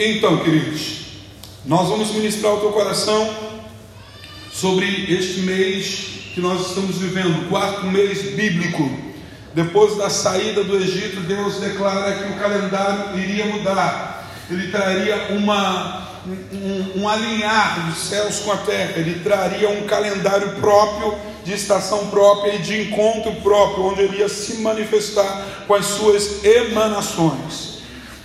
Então, queridos, nós vamos ministrar o teu coração sobre este mês que nós estamos vivendo, quarto mês bíblico. Depois da saída do Egito, Deus declara que o calendário iria mudar. Ele traria uma, um, um alinhar dos céus com a terra. Ele traria um calendário próprio, de estação própria e de encontro próprio, onde ele ia se manifestar com as suas emanações.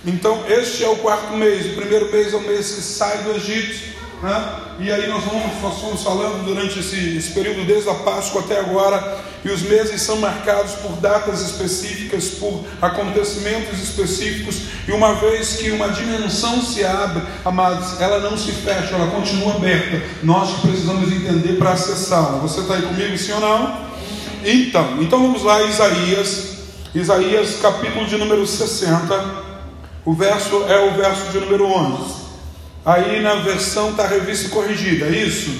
Então, este é o quarto mês. O primeiro mês é o mês que sai do Egito. Né? E aí nós, vamos, nós fomos falando durante esse, esse período, desde a Páscoa até agora, e os meses são marcados por datas específicas, por acontecimentos específicos, e uma vez que uma dimensão se abre, amados, ela não se fecha, ela continua aberta. Nós precisamos entender para acessá-la. Você está aí comigo, sim ou não? Então, então vamos lá, Isaías, Isaías capítulo de número 60, o verso é o verso de número 11. Aí na versão está revista e corrigida, é isso?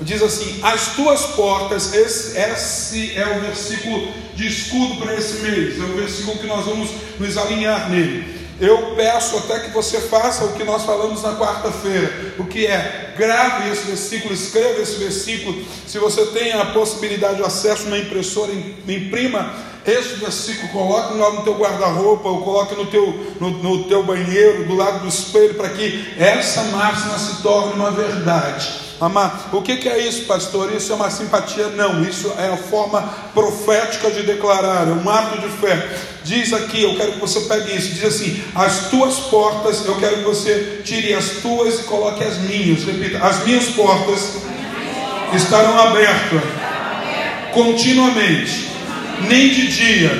Diz assim: As tuas portas, esse, esse é o versículo de escudo para esse mês, é o versículo que nós vamos nos alinhar nele. Eu peço até que você faça o que nós falamos na quarta-feira, o que é grave esse versículo, escreva esse versículo. Se você tem a possibilidade de acesso na impressora, imprima esse versículo, coloque lá no teu guarda-roupa, ou coloque no teu, no, no teu banheiro, do lado do espelho, para que essa máxima se torne uma verdade. Amar, o que, que, é isso, pastor? Isso é uma simpatia? Não, isso é a forma profética de declarar, é um ato de fé. Diz aqui, eu quero que você pegue isso, diz assim: as tuas portas, eu quero que você tire as tuas e coloque as minhas. Repita, as minhas portas estarão abertas continuamente nem de dia,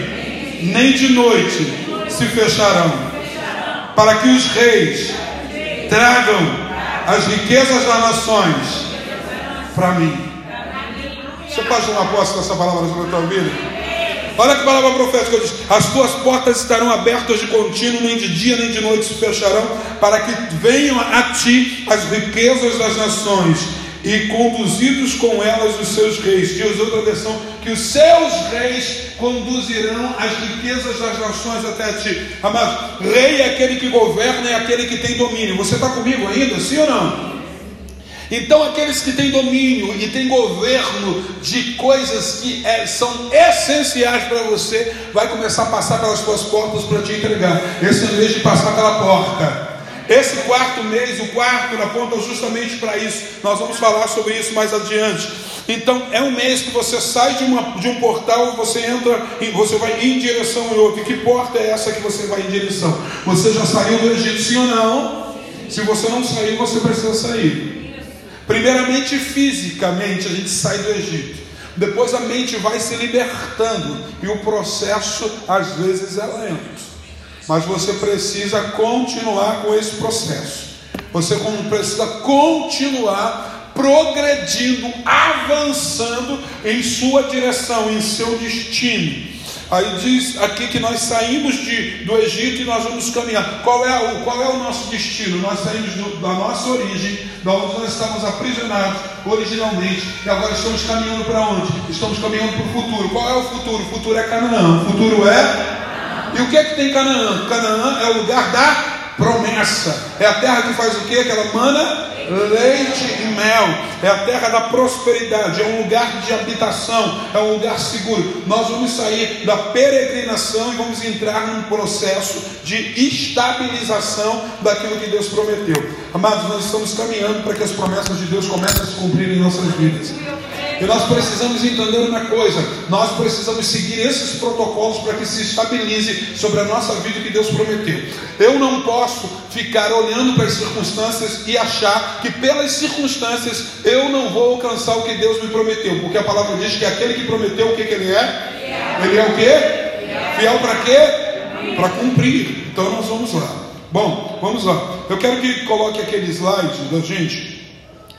nem de noite se fecharão, para que os reis tragam as riquezas das nações para mim. Você pode tomar posse dessa palavra sobre a tua vida? Olha que palavra profética As tuas portas estarão abertas de contínuo, nem de dia nem de noite se fecharão, para que venham a ti as riquezas das nações e conduzidos com elas os seus reis. Diz outra versão que os seus reis conduzirão as riquezas das nações até ti. Amado, rei é aquele que governa, é aquele que tem domínio. Você está comigo ainda, sim ou não? Então, aqueles que têm domínio e têm governo de coisas que é, são essenciais para você, vai começar a passar pelas suas portas para te entregar. Esse é vez de passar pela porta. Esse quarto mês, o quarto, aponta justamente para isso. Nós vamos falar sobre isso mais adiante. Então, é um mês que você sai de, uma, de um portal, você entra e você vai em direção em outro. E que porta é essa que você vai em direção? Você já saiu do Egito, sim ou não? Se você não saiu, você precisa sair. Primeiramente, fisicamente, a gente sai do Egito. Depois a mente vai se libertando e o processo às vezes é lento mas você precisa continuar com esse processo. Você precisa continuar progredindo, avançando em sua direção, em seu destino. Aí diz aqui que nós saímos de, do Egito e nós vamos caminhar. Qual é, o, qual é o nosso destino? Nós saímos do, da nossa origem, da onde nós estávamos aprisionados originalmente, e agora estamos caminhando para onde? Estamos caminhando para o futuro. Qual é o futuro? O futuro é Canaã. O futuro é e o que é que tem Canaã? Canaã é o lugar da promessa. É a terra que faz o que? Que ela mana leite e mel. É a terra da prosperidade. É um lugar de habitação. É um lugar seguro. Nós vamos sair da peregrinação e vamos entrar num processo de estabilização daquilo que Deus prometeu. Amados, nós estamos caminhando para que as promessas de Deus comecem a se cumprir em nossas vidas. E nós precisamos entender uma coisa: nós precisamos seguir esses protocolos para que se estabilize sobre a nossa vida o que Deus prometeu. Eu não posso ficar olhando para as circunstâncias e achar que pelas circunstâncias eu não vou alcançar o que Deus me prometeu, porque a palavra diz que aquele que prometeu o que, que ele é? Ele é o que? Fiel para quê? Para cumprir. Então nós vamos lá. Bom, vamos lá. Eu quero que coloque aquele slide da gente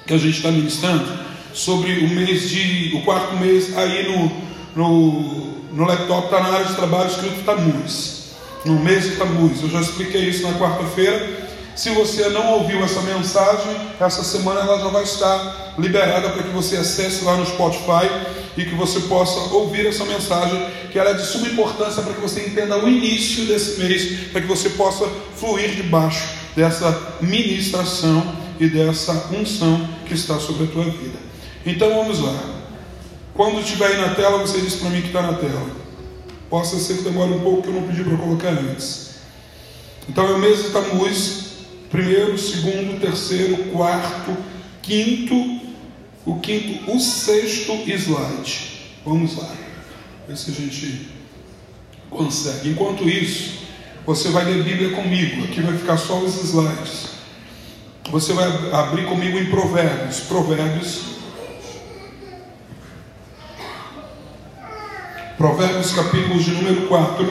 que a gente está ministrando sobre o mês de. o quarto mês aí no, no, no laptop, está na área de trabalho escrito Tamuz. No mês de Tamuz. Eu já expliquei isso na quarta-feira. Se você não ouviu essa mensagem, essa semana ela já vai estar liberada para que você acesse lá no Spotify e que você possa ouvir essa mensagem, que ela é de suma importância para que você entenda o início desse mês, para que você possa fluir debaixo dessa ministração e dessa unção que está sobre a tua vida. Então vamos lá. Quando estiver aí na tela, você diz para mim que está na tela. Possa ser que demore um pouco que eu não pedi para colocar antes. Então é o mês de primeiro, segundo, terceiro, quarto, quinto, o quinto, o sexto slide. Vamos lá. Ver se a gente consegue. Enquanto isso, você vai ler Bíblia comigo. Aqui vai ficar só os slides. Você vai abrir comigo em Provérbios. Provérbios. Provérbios capítulo de número 4.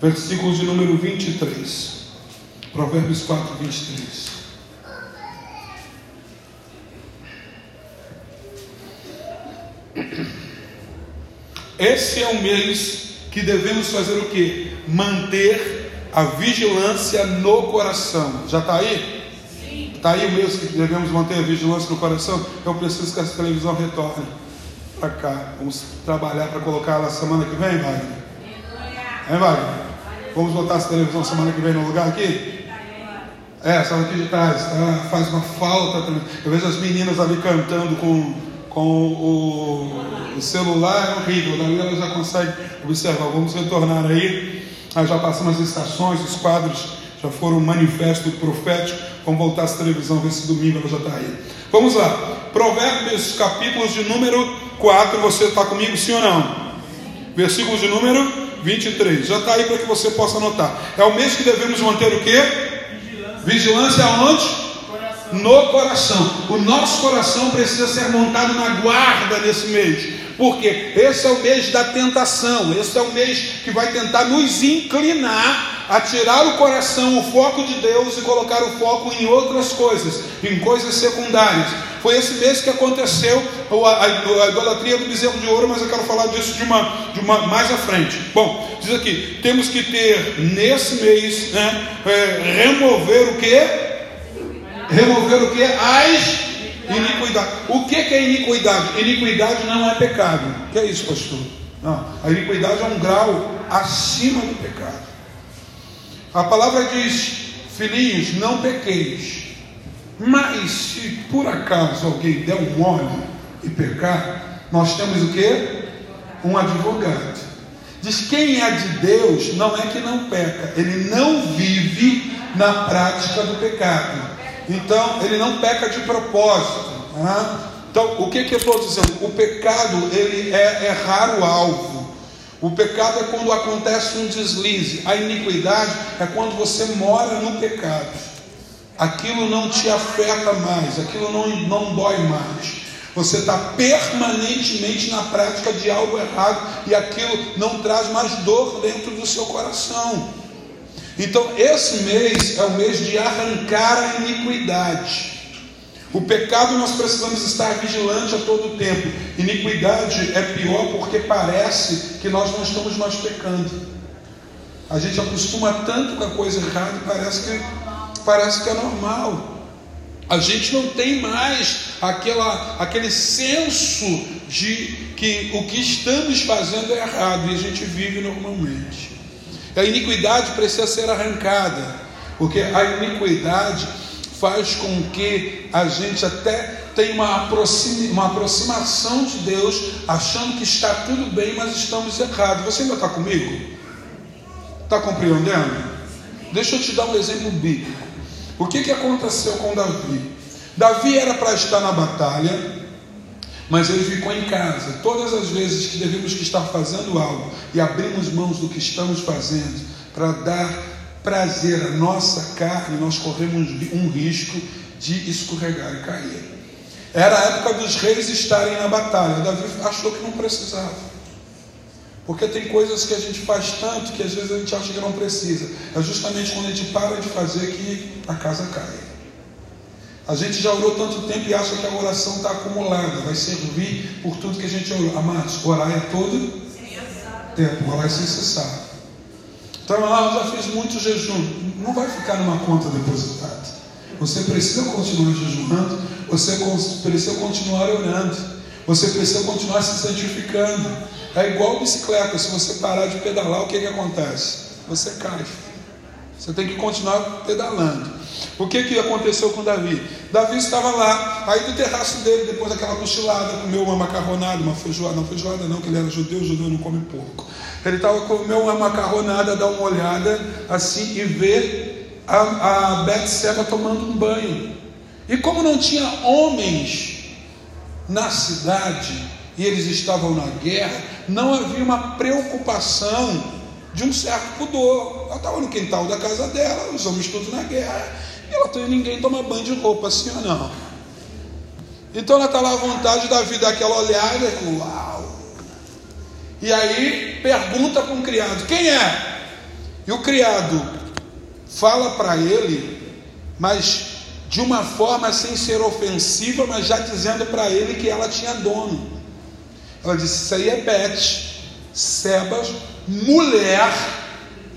Versículos de número 23. Provérbios 4, 23. Esse é o mês que devemos fazer o que? Manter a vigilância no coração. Já está aí? Está aí o mês que devemos manter a vigilância no coração? Eu preciso que essa televisão retorne para cá. Vamos trabalhar para colocar ela semana que vem, Wagner? É, Wagner? Vamos botar essa televisão semana que vem no lugar aqui? É, essa aqui de trás, tá? faz uma falta também. Eu vejo as meninas ali cantando com com o, o celular é horrível, daí ela já consegue observar. Vamos retornar aí, aí já passamos as estações, os quadros já foram um manifesto profético. Vamos voltar à televisão, ver se domingo ela já está aí. Vamos lá, Provérbios, capítulos de número 4. Você está comigo, sim ou não? Versículos de número 23. Já está aí para que você possa anotar. É o mês que devemos manter o quê? Vigilância, Vigilância aonde? no coração. O nosso coração precisa ser montado na guarda nesse mês, porque esse é o mês da tentação, esse é o mês que vai tentar nos inclinar a tirar o coração, o foco de Deus e colocar o foco em outras coisas, em coisas secundárias. Foi esse mês que aconteceu a, idolatria do bezerro de ouro, mas eu quero falar disso de uma, de uma mais à frente. Bom, diz aqui: temos que ter nesse mês, né, é, remover o que? remover o que? As iniquidades. O que é iniquidade? Iniquidade não é pecado. O que é isso, pastor? Não, a iniquidade é um grau acima do pecado. A palavra diz: filhinhos, não pequeis. Mas se por acaso alguém der um mole e pecar, nós temos o que? Um advogado. Diz quem é de Deus não é que não peca, ele não vive na prática do pecado. Então, ele não peca de propósito. Né? Então, o que, que eu estou dizendo? O pecado, ele é errar o alvo. O pecado é quando acontece um deslize. A iniquidade é quando você mora no pecado. Aquilo não te afeta mais, aquilo não, não dói mais. Você está permanentemente na prática de algo errado e aquilo não traz mais dor dentro do seu coração. Então, esse mês é o mês de arrancar a iniquidade. O pecado nós precisamos estar vigilante a todo tempo. Iniquidade é pior porque parece que nós não estamos mais pecando. A gente acostuma tanto com a coisa errada e parece que, parece que é normal. A gente não tem mais aquela, aquele senso de que o que estamos fazendo é errado e a gente vive normalmente. A iniquidade precisa ser arrancada, porque a iniquidade faz com que a gente até tenha uma, aproxima, uma aproximação de Deus, achando que está tudo bem, mas estamos errados. Você ainda está comigo? Está compreendendo? Deixa eu te dar um exemplo bíblico. O que, que aconteceu com Davi? Davi era para estar na batalha, mas ele ficou em casa. Todas as vezes que devemos que estar fazendo algo e abrimos mãos do que estamos fazendo para dar prazer à nossa carne, nós corremos um risco de escorregar e cair. Era a época dos reis estarem na batalha. Davi achou que não precisava. Porque tem coisas que a gente faz tanto que às vezes a gente acha que não precisa. É justamente quando a gente para de fazer que a casa cai. A gente já orou tanto tempo e acha que a oração está acumulada, vai servir por tudo que a gente orou. Amados, orar é todo tempo, orar é sem cessar. Então, ah, eu já fiz muito jejum. Não vai ficar numa conta depositada. Você precisa continuar jejuando, você precisa continuar orando, você precisa continuar se santificando. É igual bicicleta, se você parar de pedalar, o que, que acontece? Você cai. Você tem que continuar pedalando. O que, que aconteceu com Davi? Davi estava lá, aí do terraço dele, depois daquela cochilada, comeu uma macarronada, uma feijoada, não feijoada não, que ele era judeu, judeu não come porco. Ele estava comeu uma macarronada, dá uma olhada assim e vê a, a tomando um banho. E como não tinha homens na cidade e eles estavam na guerra, não havia uma preocupação de um certo pudor. Ela estava no quintal da casa dela, os homens todos na guerra, e ela tem ninguém toma banho de roupa, assim ou não. Então ela está lá à vontade, Davi dá aquela olhada, uau! E aí pergunta para um criado: quem é? E o criado fala para ele, mas de uma forma sem ser ofensiva, mas já dizendo para ele que ela tinha dono. Ela disse: Isso aí é Beth, Sebas, mulher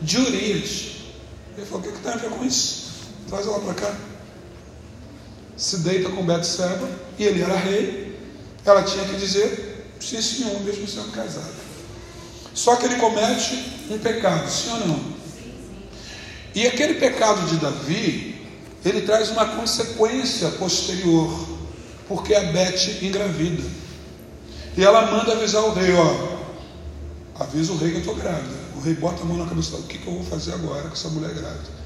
de Urias. Ele falou: O que, que tem a ver com isso? Traz ela para cá. Se deita com Betseba, e ele era rei. Ela tinha que dizer: Sim, senhor, mesmo sendo casada. Só que ele comete um pecado, sim ou não? E aquele pecado de Davi, ele traz uma consequência posterior, porque a Beth engravida. E ela manda avisar o rei: Ó, avisa o rei que eu estou grávida. O rei bota a mão na cabeça: O que, que eu vou fazer agora com essa mulher grávida?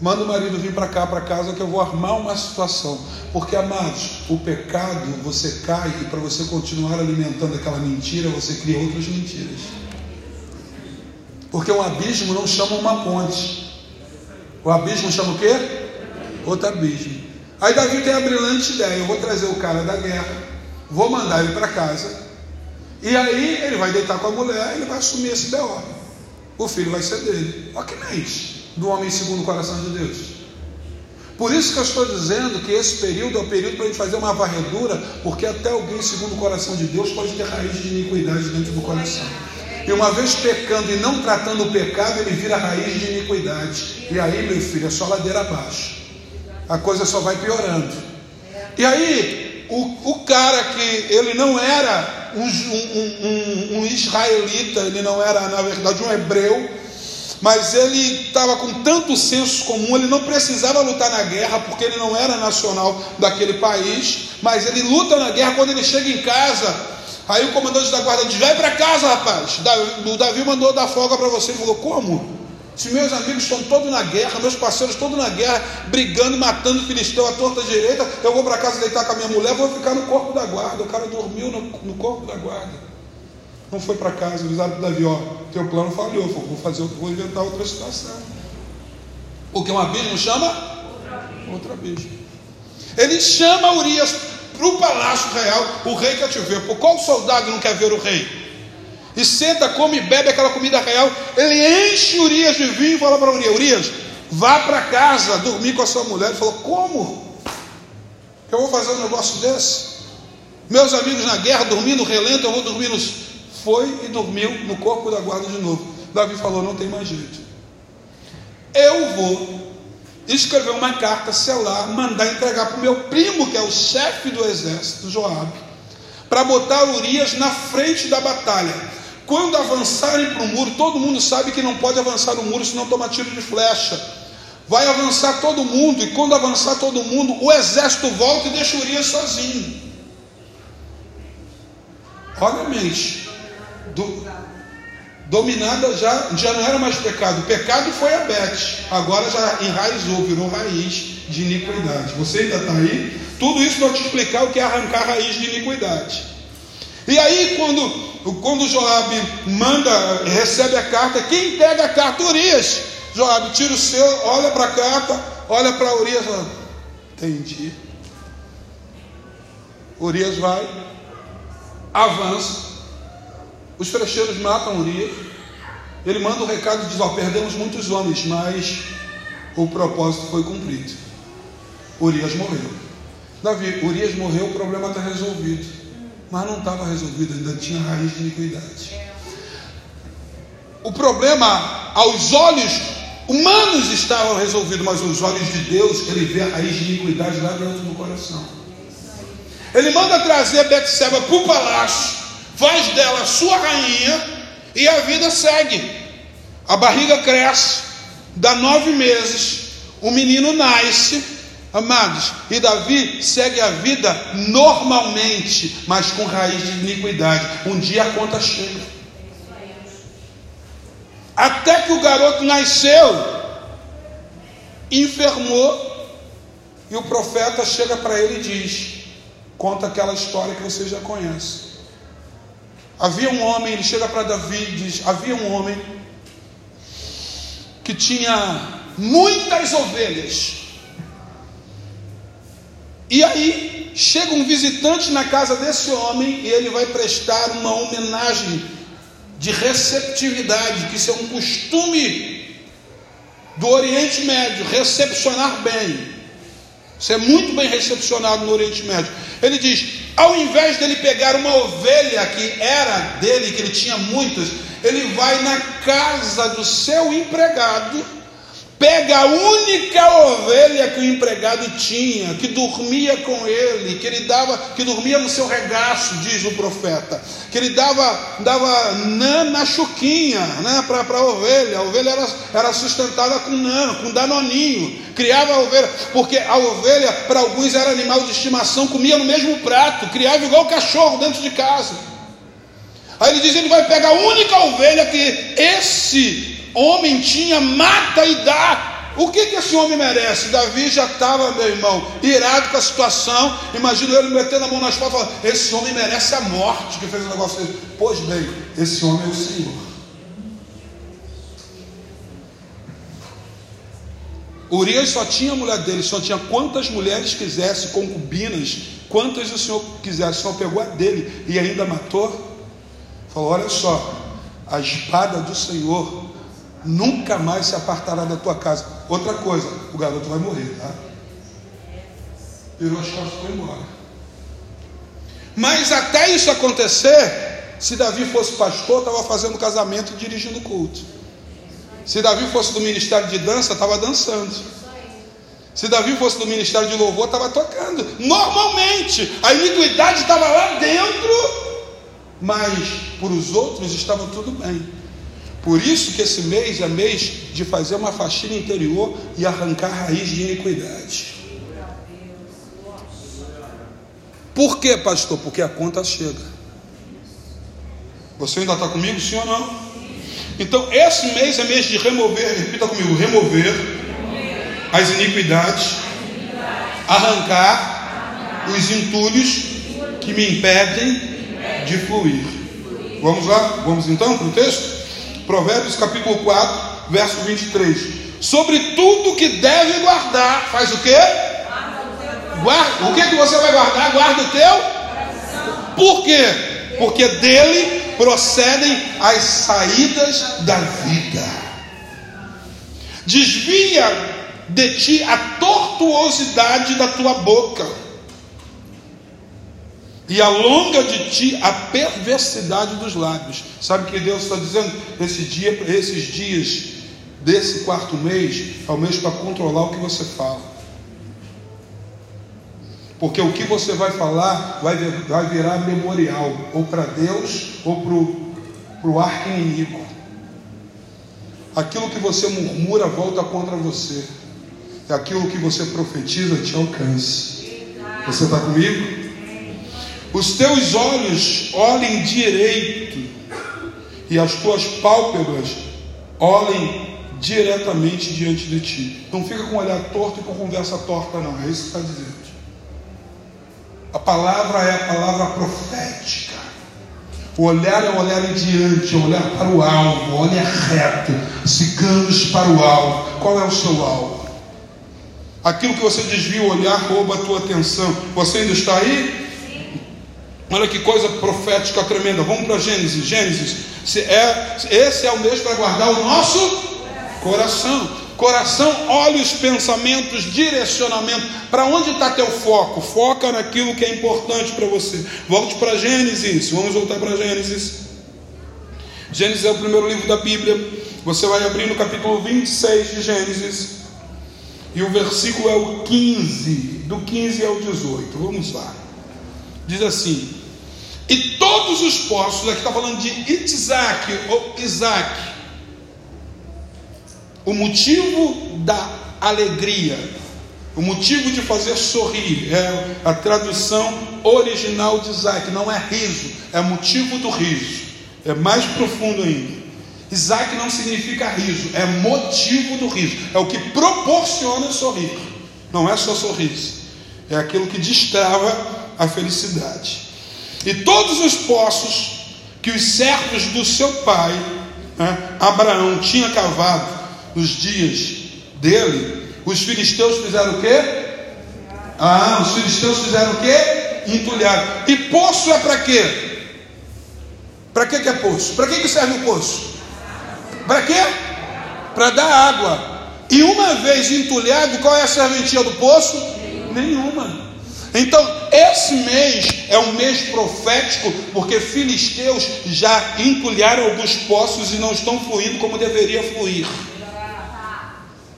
Manda o marido vir para cá, para casa, que eu vou armar uma situação. Porque, amados, o pecado, você cai e para você continuar alimentando aquela mentira, você cria outras mentiras. Porque um abismo não chama uma ponte. O abismo chama o quê? Outro abismo. Aí Davi tem a brilhante ideia: eu vou trazer o cara da guerra, vou mandar ele para casa, e aí ele vai deitar com a mulher, ele vai assumir esse B.O. O filho vai ser dele. Olha que mente do homem segundo o coração de Deus. Por isso que eu estou dizendo que esse período é o período para a gente fazer uma varredura, porque até alguém segundo o coração de Deus pode ter raiz de iniquidade dentro do coração. E uma vez pecando e não tratando o pecado, ele vira raiz de iniquidade. E aí, meu filho, é só ladeira abaixo. A coisa só vai piorando. E aí, o, o cara que ele não era um, um, um, israelita, ele não era, na verdade, um hebreu, mas ele estava com tanto senso comum, ele não precisava lutar na guerra, porque ele não era nacional daquele país, mas ele luta na guerra quando ele chega em casa. Aí o comandante da guarda diz: Vai para casa, rapaz. O Davi mandou dar folga para você. Ele falou: Como? Se meus amigos estão todos na guerra, meus parceiros todos na guerra, brigando, matando filisteu à torta direita, eu vou para casa deitar com a minha mulher, vou ficar no corpo da guarda. O cara dormiu no, no corpo da guarda não foi para casa, avisaram para Davi, ó, teu plano falhou, vou fazer, vou inventar outra situação. Porque um abismo chama? Outro abismo. Ele chama Urias para o palácio real, o rei quer te ver. Por qual soldado não quer ver o rei? E senta, come e bebe aquela comida real. Ele enche Urias de vinho e fala para Urias: Urias, vá para casa dormir com a sua mulher. Ele falou: Como? Eu vou fazer um negócio desse? Meus amigos na guerra dormindo relento, eu vou dormir nos, foi e dormiu no corpo da guarda de novo. Davi falou: não tem mais jeito. Eu vou escrever uma carta, selar, mandar entregar para o meu primo, que é o chefe do exército, Joabe, para botar Urias na frente da batalha. Quando avançarem para o muro, todo mundo sabe que não pode avançar no muro senão toma tiro de flecha. Vai avançar todo mundo, e quando avançar todo mundo, o exército volta e deixa Urias sozinho. Olha a mente do, dominada já, já não era mais pecado. O pecado foi a Beth, agora já enraizou, virou raiz de iniquidade. Você ainda está aí? Tudo isso para te explicar o que é arrancar raiz de iniquidade. E aí, quando, quando Joab manda, recebe a carta, quem pega a carta? Urias. Joab tira o seu, olha para a carta, olha para Urias, entendi. Urias vai, avança, os frecheiros matam Urias. Ele manda o um recado e diz: Ó, perdemos muitos homens, mas o propósito foi cumprido. Urias morreu. Davi, Urias morreu, o problema está resolvido. Mas não estava resolvido, ainda tinha raiz de iniquidade. O problema, aos olhos humanos, estava resolvido, mas aos olhos de Deus, ele vê a raiz de iniquidade lá dentro do coração. Ele manda trazer Betseba para o palácio faz dela sua rainha e a vida segue. A barriga cresce, Dá nove meses, o menino nasce, amados, e Davi segue a vida normalmente, mas com raiz de iniquidade. Um dia a conta chega. Até que o garoto nasceu, enfermou, e o profeta chega para ele e diz: Conta aquela história que você já conhece. Havia um homem, ele chega para Davi e diz: Havia um homem que tinha muitas ovelhas. E aí chega um visitante na casa desse homem e ele vai prestar uma homenagem de receptividade, que isso é um costume do Oriente Médio, recepcionar bem. Você é muito bem recepcionado no Oriente Médio. Ele diz: ao invés dele pegar uma ovelha que era dele, que ele tinha muitas, ele vai na casa do seu empregado pega a única ovelha que o empregado tinha, que dormia com ele, que ele dava, que dormia no seu regaço, diz o profeta, que ele dava, dava nã na chuquinha, né, para a ovelha. A ovelha era, era sustentada com nã, com danoninho, criava a ovelha, porque a ovelha, para alguns, era animal de estimação, comia no mesmo prato, criava igual cachorro dentro de casa. Aí ele diz: ele vai pegar a única ovelha que esse homem tinha, mata e dá. O que, que esse homem merece? Davi já estava, meu irmão, irado com a situação. Imagina ele metendo a mão nas costas falando: Esse homem merece a morte que fez o negócio dele. Pois bem, esse homem é o Senhor. Urias só tinha a mulher dele, só tinha quantas mulheres quisesse, concubinas, quantas o Senhor quisesse, só pegou a dele e ainda matou. Falou: Olha só, a espada do Senhor nunca mais se apartará da tua casa. Outra coisa, o garoto vai morrer, tá? Virou as costas e foi embora. Mas até isso acontecer, se Davi fosse pastor, estava fazendo casamento e dirigindo culto. Se Davi fosse do ministério de dança, estava dançando. Se Davi fosse do ministério de louvor, estava tocando. Normalmente, a iniquidade estava lá dentro, mas para os outros estava tudo bem. Por isso que esse mês é mês de fazer uma faxina interior e arrancar raiz de iniquidade. Por quê, pastor? Porque a conta chega. Você ainda está comigo, sim ou não? Então, esse mês é mês de remover, repita comigo, remover as iniquidades, arrancar os entulhos que me impedem de fluir. Vamos lá? Vamos então para o texto? Provérbios capítulo 4, verso 23. Sobre tudo que deve guardar, faz o quê? Guarda, o que, que você vai guardar? Guarda o teu? Por quê? Porque dele procedem as saídas da vida. Desvia de ti a tortuosidade da tua boca e alonga de ti a perversidade dos lábios. Sabe o que Deus está dizendo? Esse dia, esses dias desse quarto mês é o mês para controlar o que você fala. Porque o que você vai falar vai, vai virar memorial, ou para Deus, ou para o arco inimigo. Aquilo que você murmura volta contra você. E aquilo que você profetiza te alcança. Você está comigo? Os teus olhos olhem direito e as tuas pálpebras olhem diretamente diante de ti. Não fica com o olhar torto e com conversa torta, não. É isso que está dizendo. A palavra é a palavra profética. O olhar é o olhar em diante, é o olhar para o alvo, o olhar reto, ciganos para o alvo. Qual é o seu alvo? Aquilo que você desvia o olhar rouba a tua atenção. Você ainda está aí? Olha que coisa profética tremenda. Vamos para Gênesis. Gênesis. É, esse é o mês para guardar o nosso coração. Coração, olhos, pensamentos, direcionamento. Para onde está teu foco? Foca naquilo que é importante para você. Volte para Gênesis. Vamos voltar para Gênesis. Gênesis é o primeiro livro da Bíblia. Você vai abrir no capítulo 26 de Gênesis. E o versículo é o 15. Do 15 ao 18. Vamos lá. Diz assim: e todos os poços, aqui está falando de Isaac ou Isaac. o motivo da alegria, o motivo de fazer sorrir, é a tradução original de Isaac, não é riso, é motivo do riso, é mais profundo ainda. Isaac não significa riso, é motivo do riso, é o que proporciona sorrir, não é só sorriso, é aquilo que destrava a felicidade. E todos os poços que os servos do seu pai, né, Abraão, tinha cavado nos dias dele, os filisteus fizeram o quê? Ah, os filisteus fizeram o quê? Entulharam. E poço é para quê? Para que, que é poço? Para que, que serve o poço? Para quê? Para dar água. E uma vez entulhado, qual é a serventia do poço? Nenhuma. Então, esse mês é um mês profético, porque filisteus já entulharam alguns poços e não estão fluindo como deveria fluir.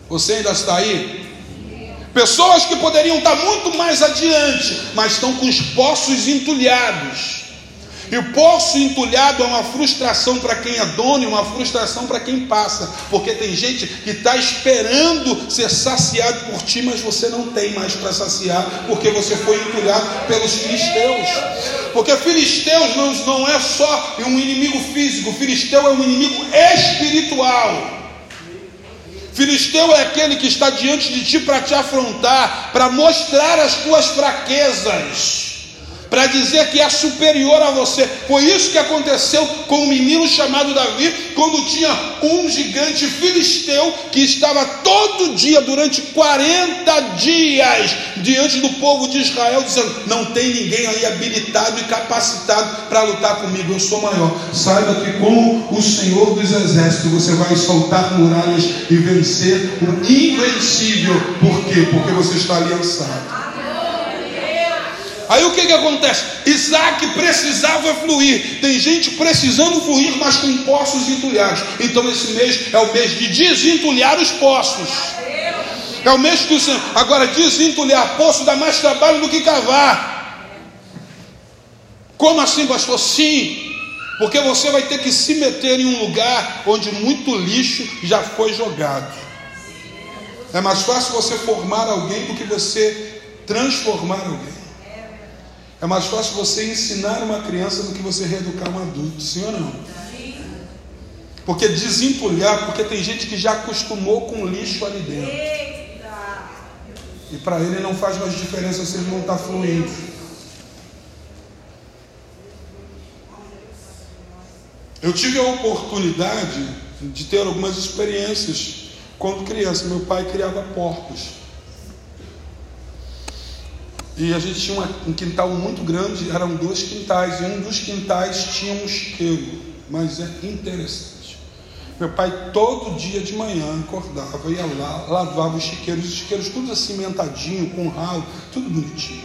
Você ainda está aí? Pessoas que poderiam estar muito mais adiante, mas estão com os poços entulhados. E o poço entulhado é uma frustração para quem é dono e uma frustração para quem passa, porque tem gente que está esperando ser saciado por ti, mas você não tem mais para saciar, porque você foi entulhado pelos filisteus. Porque filisteus não, não é só um inimigo físico, filisteu é um inimigo espiritual. Filisteu é aquele que está diante de ti para te afrontar, para mostrar as tuas fraquezas para dizer que é superior a você. Foi isso que aconteceu com o um menino chamado Davi, quando tinha um gigante filisteu que estava todo dia, durante 40 dias, diante do povo de Israel, dizendo: Não tem ninguém aí habilitado e capacitado para lutar comigo, eu sou maior. Saiba que com o Senhor dos Exércitos você vai soltar muralhas e vencer o invencível. Por quê? Porque você está aliançado. Aí o que, que acontece? Isaac precisava fluir. Tem gente precisando fluir, mas com poços entulhados. Então esse mês é o mês de desentulhar os poços. É o mês do Senhor. Agora, desentulhar poço dá mais trabalho do que cavar. Como assim, pastor? Sim. Porque você vai ter que se meter em um lugar onde muito lixo já foi jogado. É mais fácil você formar alguém do que você transformar alguém. É mais fácil você ensinar uma criança do que você reeducar um adulto, sim ou não? Porque desentulhar, porque tem gente que já acostumou com lixo ali dentro. E para ele não faz mais diferença se ele não está fluindo. Eu tive a oportunidade de ter algumas experiências quando criança. Meu pai criava porcos. E a gente tinha um quintal muito grande, eram dois quintais, e um dos quintais tinha um chiqueiro, mas é interessante. Meu pai todo dia de manhã acordava, ia lá, lavava os chiqueiros, os chiqueiros tudo cimentadinho, com ralo, tudo bonitinho.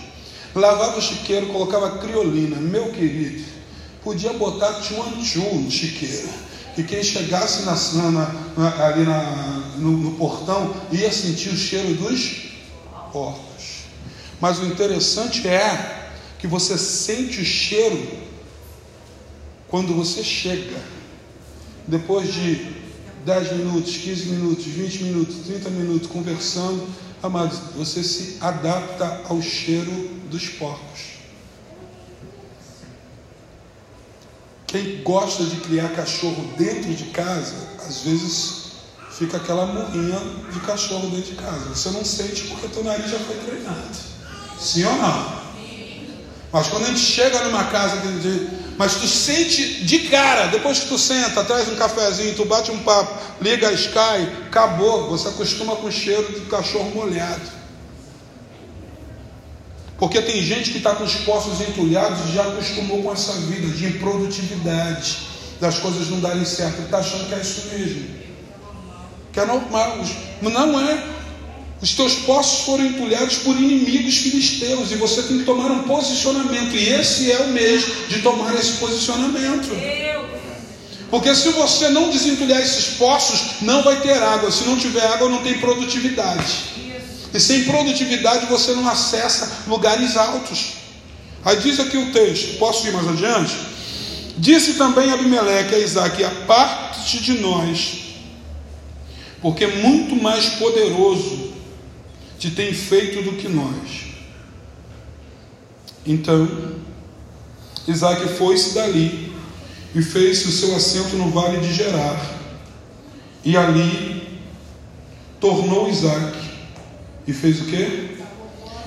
Lavava o chiqueiro, colocava criolina, meu querido, podia botar tchuanchu no chiqueiro. E quem chegasse na, na, na, ali no, no portão ia sentir o cheiro dos porcos. Mas o interessante é que você sente o cheiro quando você chega. Depois de 10 minutos, 15 minutos, 20 minutos, 30 minutos conversando, amados, você se adapta ao cheiro dos porcos. Quem gosta de criar cachorro dentro de casa, às vezes fica aquela morrinha de cachorro dentro de casa. Você não sente porque teu nariz já foi treinado. Sim ou não? Mas quando a gente chega numa casa, mas tu sente de cara, depois que tu senta, traz um cafezinho, tu bate um papo, liga a Sky, acabou, você acostuma com o cheiro de cachorro molhado. Porque tem gente que está com os poços entulhados e já acostumou com essa vida de improdutividade, das coisas não darem certo, está achando que é isso mesmo. Que é normal, não é. Os teus poços foram entulhados por inimigos filisteus e você tem que tomar um posicionamento. E esse é o mês de tomar esse posicionamento. Porque se você não desentulhar esses poços, não vai ter água. Se não tiver água, não tem produtividade. E sem produtividade você não acessa lugares altos. Aí diz aqui o texto, posso ir mais adiante? Disse também Abimeleque a Isaac: a parte de nós porque é muito mais poderoso te tem feito do que nós. Então, Isaac foi-se dali e fez o seu assento no vale de Gerar. E ali tornou Isaac e fez o quê?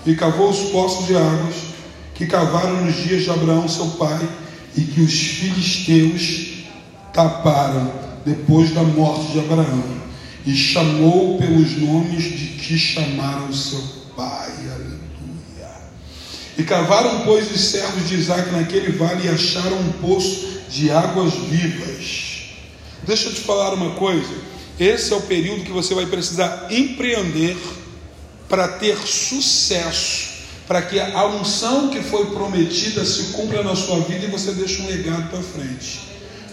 E cavou os poços de águas que cavaram nos dias de Abraão, seu pai, e que os filisteus taparam depois da morte de Abraão, e chamou pelos nomes de que chamaram seu pai. Aleluia. E cavaram, pois, os servos de Isaac naquele vale e acharam um poço de águas vivas. Deixa eu te falar uma coisa. Esse é o período que você vai precisar empreender para ter sucesso para que a unção que foi prometida se cumpra na sua vida e você deixe um legado para frente.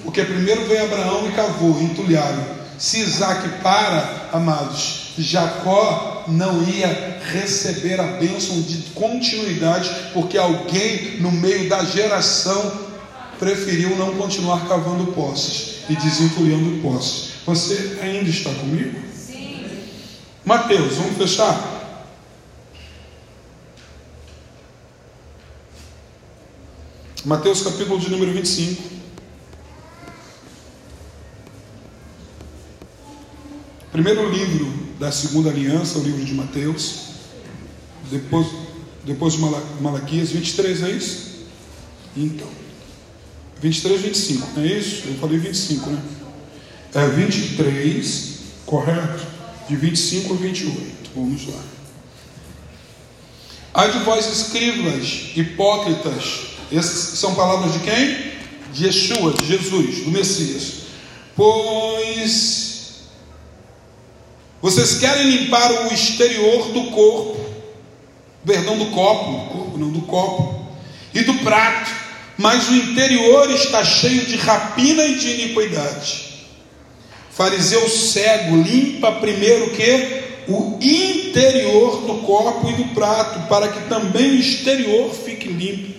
Porque primeiro veio Abraão e cavou, entulharam. Se Isaac para, amados, Jacó não ia receber a bênção de continuidade, porque alguém no meio da geração preferiu não continuar cavando poços e desentulhando poços. Você ainda está comigo? Sim. Mateus, vamos fechar? Mateus capítulo de número 25. Primeiro livro da segunda aliança, o livro de Mateus. Depois, depois de Malaquias, 23, é isso? Então. 23, 25, não é isso? Eu falei 25, né? É 23, correto? De 25 a 28. Vamos lá. Ai de vós, escribas, hipócritas, essas são palavras de quem? De Yeshua, de Jesus, do Messias. Pois vocês querem limpar o exterior do corpo, perdão, do copo, corpo, não do copo, e do prato, mas o interior está cheio de rapina e de iniquidade. Fariseu cego, limpa primeiro o que? O interior do copo e do prato, para que também o exterior fique limpo.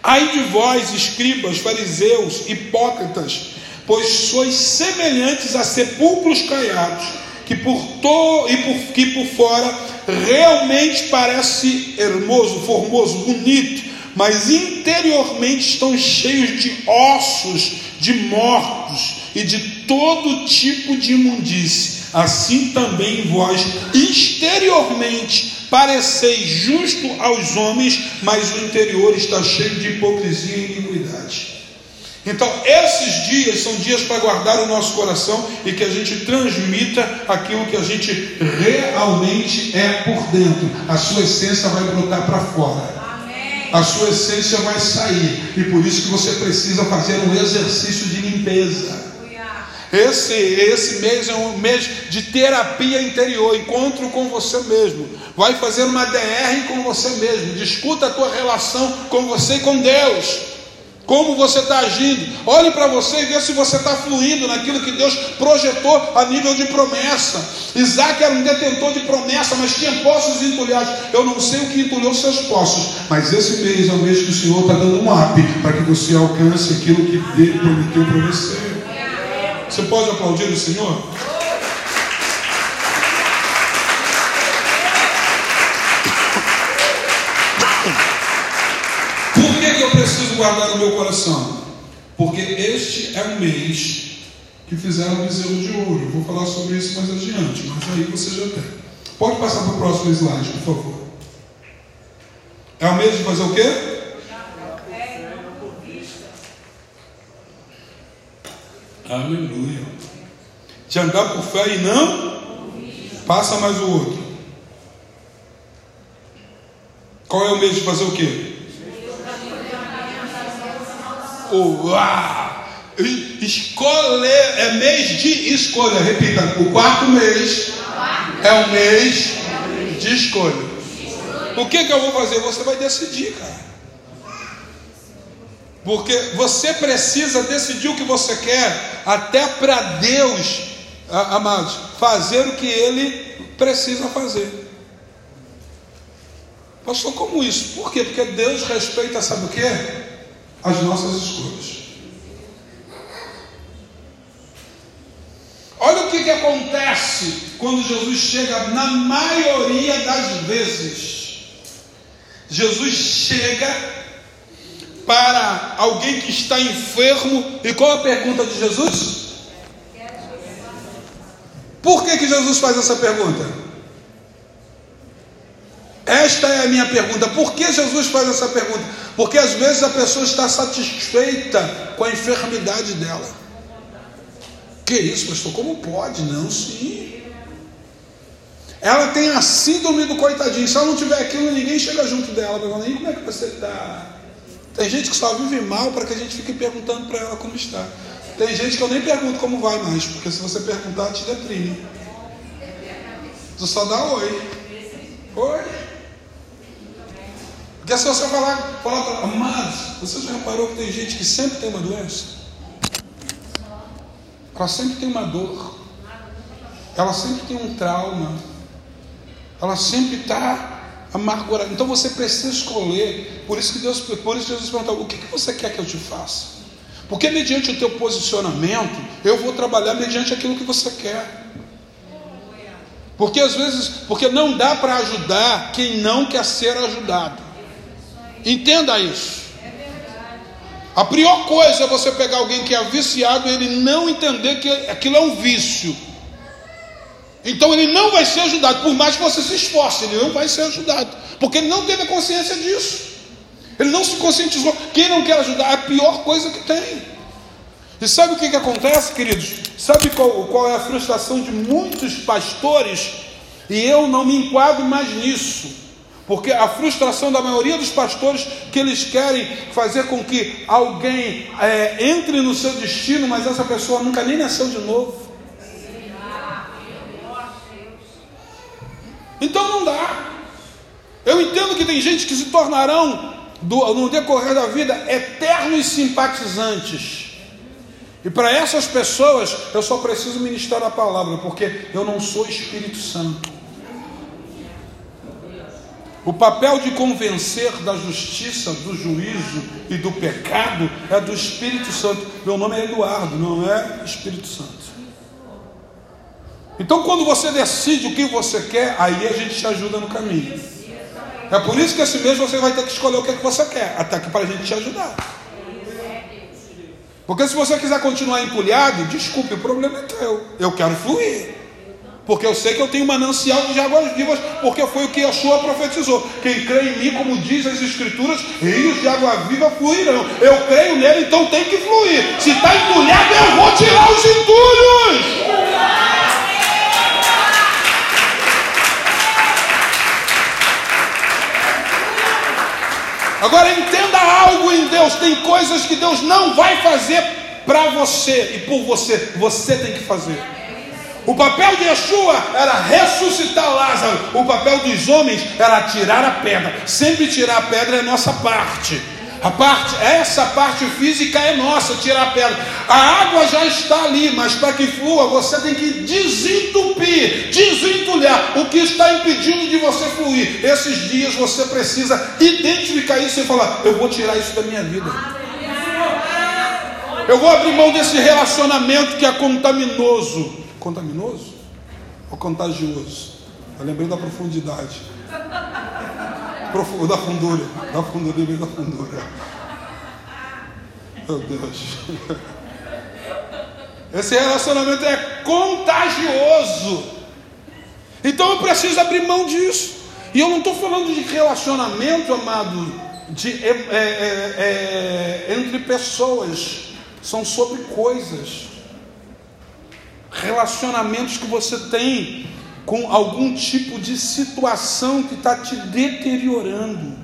Ai de vós, escribas, fariseus, hipócritas, pois sois semelhantes a sepulcros caiados, que por, to, e por, que por fora realmente parece hermoso, formoso, bonito, mas interiormente estão cheios de ossos, de mortos e de todo tipo de imundície. Assim também vós, exteriormente, pareceis justo aos homens, mas o interior está cheio de hipocrisia e iniquidade. Então, esses dias são dias para guardar o nosso coração e que a gente transmita aquilo que a gente realmente é por dentro. A sua essência vai brotar para fora. A sua essência vai sair. E por isso que você precisa fazer um exercício de limpeza. Esse, esse mês é um mês de terapia interior, encontro com você mesmo. Vai fazer uma DR com você mesmo. Discuta a tua relação com você e com Deus. Como você está agindo? Olhe para você e vê se você está fluindo naquilo que Deus projetou a nível de promessa. Isaac era um detentor de promessa, mas tinha poços entulhados. Eu não sei o que entulhou seus poços, mas esse mês é o mês que o Senhor está dando um up para que você alcance aquilo que Ele prometeu para você. Você pode aplaudir o Senhor? Por que, que eu preciso guardar o meu coração? Porque este é o mês que fizeram o bezerro de ouro. Vou falar sobre isso mais adiante, mas aí você já tem. Pode passar para o próximo slide, por favor. É o mês de fazer o quê? Aleluia. De andar por fé e não passa mais o outro. Qual é o mês de fazer o quê? Uau! Escolher é mês de escolha. Repita, o quarto mês é o mês de escolha. O que, que eu vou fazer? Você vai decidir, cara. Porque você precisa decidir o que você quer, até para Deus, amados, fazer o que Ele precisa fazer. Pastor, como isso? Por quê? Porque Deus respeita, sabe o que? As nossas escolhas. Olha o que, que, acontece quando Jesus chega na maioria das vezes? Jesus chega para alguém que está enfermo, e qual a pergunta de Jesus? Por que, que Jesus faz essa pergunta? Esta é a minha pergunta. Por que Jesus faz essa pergunta? Porque às vezes a pessoa está satisfeita com a enfermidade dela. Que isso, pastor? Como pode? Não, sim. Ela tem a síndrome do coitadinho. Se ela não tiver aquilo, ninguém chega junto dela. Nem como é que você está? Tem gente que só vive mal para que a gente fique perguntando para ela como está. Tem gente que eu nem pergunto como vai mais, porque se você perguntar, te deprime. Tu só dá oi. Oi. Porque se você falar, falar para amados, você já reparou que tem gente que sempre tem uma doença? Ela sempre tem uma dor. Ela sempre tem um trauma. Ela sempre está amargurada. Então você precisa escolher. Por isso que Deus, por isso Jesus perguntou: o que, que você quer que eu te faça? Porque mediante o teu posicionamento, eu vou trabalhar mediante aquilo que você quer. Porque às vezes, porque não dá para ajudar quem não quer ser ajudado. Entenda isso. A pior coisa é você pegar alguém que é viciado e ele não entender que aquilo é um vício. Então ele não vai ser ajudado, por mais que você se esforce, ele não vai ser ajudado, porque ele não teve a consciência disso. Ele não se conscientizou. Quem não quer ajudar é a pior coisa que tem. E sabe o que, que acontece, queridos? Sabe qual, qual é a frustração de muitos pastores? E eu não me enquadro mais nisso. Porque a frustração da maioria dos pastores que eles querem fazer com que alguém é, entre no seu destino, mas essa pessoa nunca nem nasceu de novo. Então não dá. Eu entendo que tem gente que se tornarão, do, no decorrer da vida, eternos simpatizantes. E para essas pessoas, eu só preciso ministrar a palavra, porque eu não sou Espírito Santo. O papel de convencer da justiça, do juízo e do pecado é do Espírito Santo. Meu nome é Eduardo, não é Espírito Santo. Então, quando você decide o que você quer, aí a gente te ajuda no caminho. É por isso que esse mês você vai ter que escolher o que, é que você quer, até que para a gente te ajudar. Porque se você quiser continuar empulhado, desculpe, o problema é teu. Eu quero fluir. Porque eu sei que eu tenho manancial de águas vivas, porque foi o que a sua profetizou. Quem crê em mim, como diz as Escrituras, rios de água viva fluirão. Eu creio nele, então tem que fluir. Se está entulhado, eu vou tirar os entulhos. Agora entenda algo em Deus: tem coisas que Deus não vai fazer para você e por você, você tem que fazer. O papel de Yeshua era ressuscitar Lázaro, o papel dos homens era tirar a pedra. Sempre tirar a pedra é nossa parte. A parte, essa parte física é nossa, tirar a pedra. A água já está ali, mas para que flua, você tem que desentupir, desentulhar o que está impedindo de você fluir. Esses dias você precisa identificar isso e falar: eu vou tirar isso da minha vida. Eu vou abrir mão desse relacionamento que é contaminoso. Contaminoso? Ou contagioso? Eu lembrei da profundidade da fundura, da fundura, da fundura. Meu Deus. Esse relacionamento é contagioso. Então eu preciso abrir mão disso. E eu não estou falando de relacionamento, amado, de, é, é, é, entre pessoas. São sobre coisas. Relacionamentos que você tem com algum tipo de situação que está te deteriorando.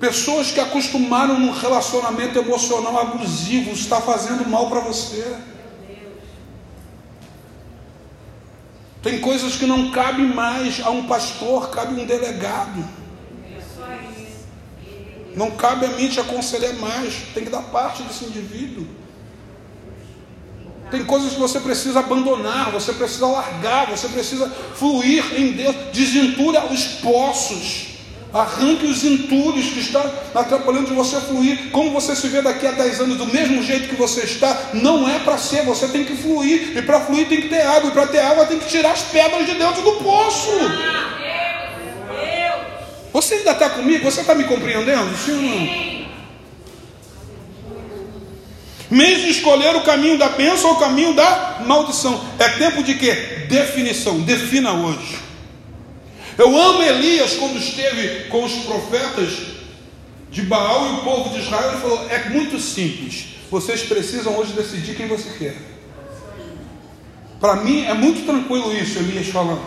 Pessoas que acostumaram num relacionamento emocional abusivo está fazendo mal para você. Tem coisas que não cabem mais a um pastor, cabe um delegado. Não cabe a mim te aconselhar mais, tem que dar parte desse indivíduo. Tem coisas que você precisa abandonar, você precisa largar, você precisa fluir em Deus. Desentulha os poços. Arranque os entulhos que estão atrapalhando de você fluir. Como você se vê daqui a 10 anos, do mesmo jeito que você está, não é para ser, você tem que fluir. E para fluir tem que ter água. E para ter água tem que tirar as pedras de dentro do poço. Você ainda está comigo? Você está me compreendendo? Sim ou não? De escolher o caminho da bênção ou o caminho da maldição. É tempo de quê? Definição. Defina hoje. Eu amo Elias quando esteve com os profetas de Baal e o povo de Israel. Ele falou: é muito simples. Vocês precisam hoje decidir quem você quer. Para mim é muito tranquilo isso, Elias falando.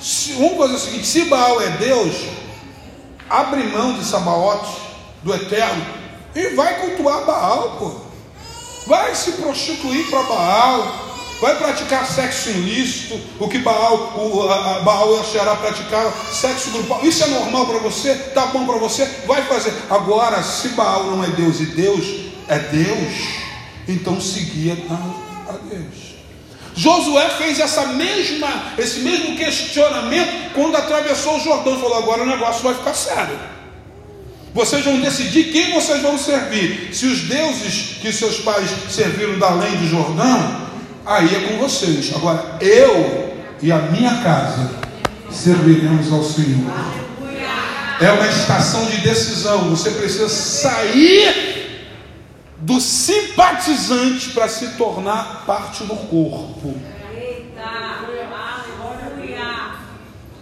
Se, vamos fazer o seguinte: se Baal é Deus, abre mão de Sabaote, do Eterno, e vai cultuar Baal, pô. Vai se prostituir para Baal, vai praticar sexo ilícito, o que Baal, o, a, Baal e a Xerá praticaram, sexo grupal, isso é normal para você? Tá bom para você? Vai fazer. Agora, se Baal não é Deus e Deus é Deus, então seguia a, a Deus. Josué fez essa mesma, esse mesmo questionamento quando atravessou o Jordão falou: agora o negócio vai ficar sério. Vocês vão decidir quem vocês vão servir. Se os deuses que seus pais serviram da além do Jordão, aí é com vocês. Agora, eu e a minha casa serviremos ao Senhor. É uma estação de decisão. Você precisa sair do simpatizante para se tornar parte do corpo.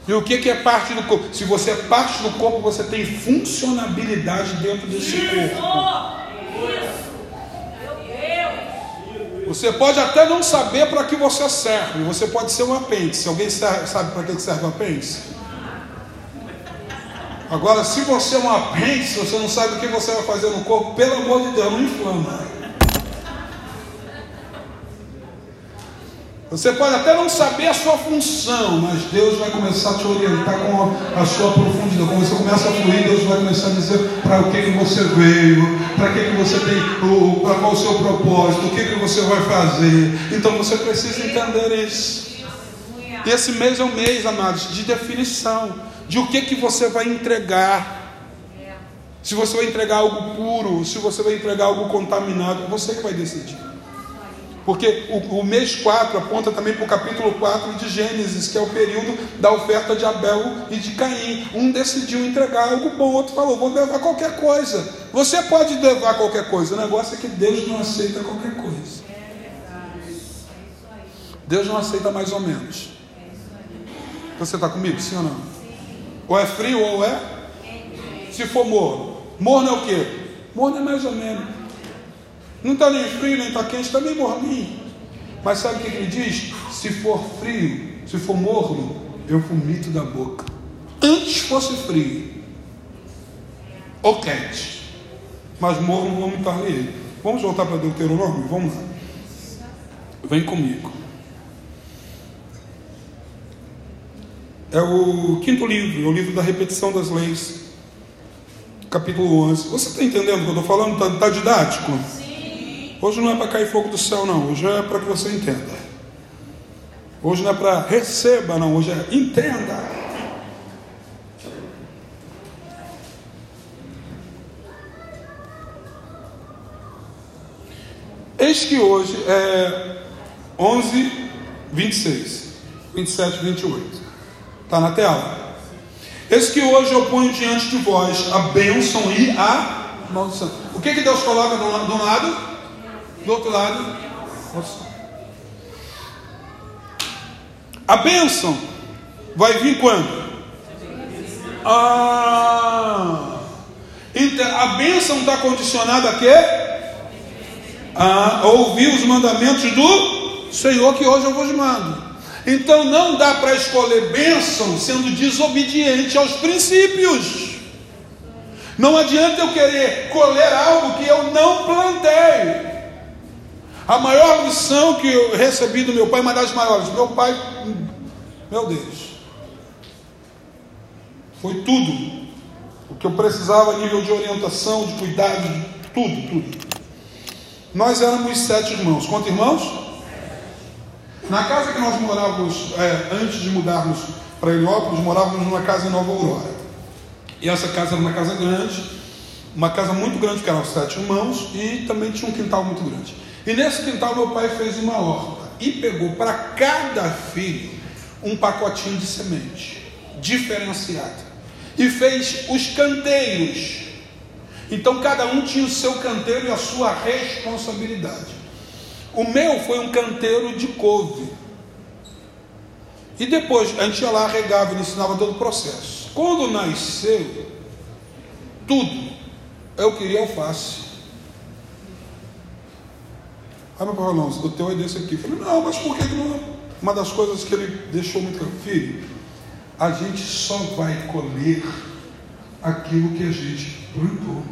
E o que é parte do corpo? Se você é parte do corpo, você tem funcionabilidade dentro desse corpo. Você pode até não saber para que você serve. Você pode ser um apêndice. Alguém sabe para que serve o apêndice? Agora, se você é um apêndice, você não sabe o que você vai fazer no corpo, pelo amor de Deus, não inflama. Você pode até não saber a sua função, mas Deus vai começar a te orientar com a, sua profundidade. Quando você começa a fluir, Deus vai começar a dizer para o que, que você veio, para que, que você tem, para qual o seu propósito, o que, que você vai fazer. Então você precisa entender isso. E esse mês é um mês, amados, de definição de o que, que você vai entregar. Se você vai entregar algo puro, se você vai entregar algo contaminado, é você que vai decidir. Porque o, o mês 4 aponta também para o capítulo 4 de Gênesis, que é o período da oferta de Abel e de Caim. Um decidiu entregar algo bom, outro falou: vou levar qualquer coisa. Você pode levar qualquer coisa, o negócio é que Deus não aceita qualquer coisa. Deus não aceita mais ou menos. Você está comigo, sim ou não? Ou é frio ou é? Se for morno. Morno é o quê? Morno é mais ou menos. Não está nem frio, nem está quente, está meio morninho. Mas sabe o que ele diz? Se for frio, se for morno, eu vomito da boca. Antes fosse frio ou quente, mas morno vomitar ele. Vamos voltar para Deuteronômio? Vamos lá. Vem comigo. É o quinto livro, é o livro da repetição das leis, capítulo 11. Você está entendendo o que eu estou falando? Está tá didático? Hoje não é para cair fogo do céu, não. Hoje é para que você entenda. Hoje não é para receba, não. Hoje é entenda. Eis que hoje é 11, 26, 27, 28. Está na tela. Eis que hoje eu ponho diante de vós a bênção e a maldição. O que, que Deus coloca do lado? Do outro lado, a bênção vai vir quando? Ah, então, a bênção está condicionada a quê? A ouvir os mandamentos do Senhor que hoje eu vos mando. Então não dá para escolher bênção sendo desobediente aos princípios. Não adianta eu querer colher algo que eu não plantei. A maior lição que eu recebi do meu pai, uma das maiores, meu pai, meu Deus, foi tudo o que eu precisava a nível de orientação, de cuidado, de tudo, tudo. Nós éramos sete irmãos. Quantos irmãos? Na casa que nós morávamos, é, antes de mudarmos para Heliópolis, morávamos numa casa em Nova Aurora. E essa casa era uma casa grande, uma casa muito grande, que eram sete irmãos, e também tinha um quintal muito grande. E nesse quintal meu pai fez uma horta e pegou para cada filho um pacotinho de semente diferenciada e fez os canteiros. Então cada um tinha o seu canteiro e a sua responsabilidade. O meu foi um canteiro de couve. E depois a gente ia lá, regava e ensinava todo o processo. Quando nasceu, tudo, eu queria alface. Aí meu pai falou, não, o teu é desse aqui. Eu falei, não, mas por que não? Uma das coisas que ele deixou muito claro, filho, a gente só vai colher aquilo que a gente plantou.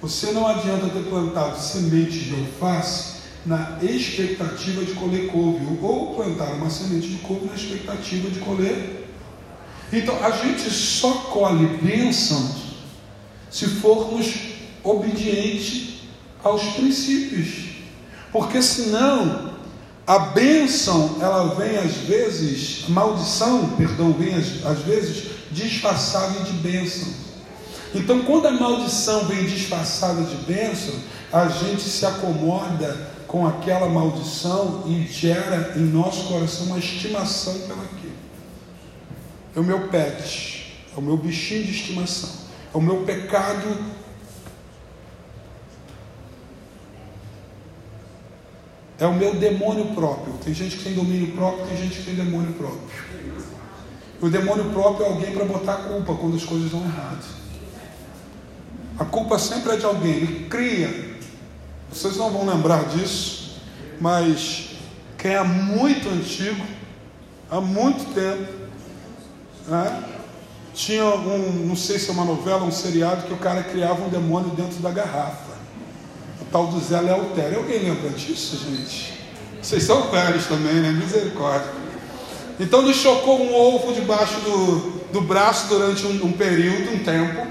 Você não adianta ter plantado semente de alface na expectativa de colher couve, ou plantar uma semente de couve na expectativa de colher. Então a gente só colhe bênçãos se formos obedientes aos princípios, porque senão a bênção, ela vem às vezes, a maldição, perdão, vem às, às vezes disfarçada de bênção. Então, quando a maldição vem disfarçada de bênção, a gente se acomoda com aquela maldição e gera em nosso coração uma estimação pelaquilo. É o meu pet, é o meu bichinho de estimação, é o meu pecado É o meu demônio próprio. Tem gente que tem domínio próprio, tem gente que tem demônio próprio. O demônio próprio é alguém para botar a culpa quando as coisas dão errado. A culpa sempre é de alguém. Ele cria. Vocês não vão lembrar disso, mas quem é muito antigo, há muito tempo, né, tinha um, não sei se é uma novela, um seriado, que o cara criava um demônio dentro da garrafa tal do Zé Leotério. Alguém lembra disso, gente? Vocês são velhos também, né? Misericórdia. Então nos chocou um ovo debaixo do, do braço durante um, um período, um tempo.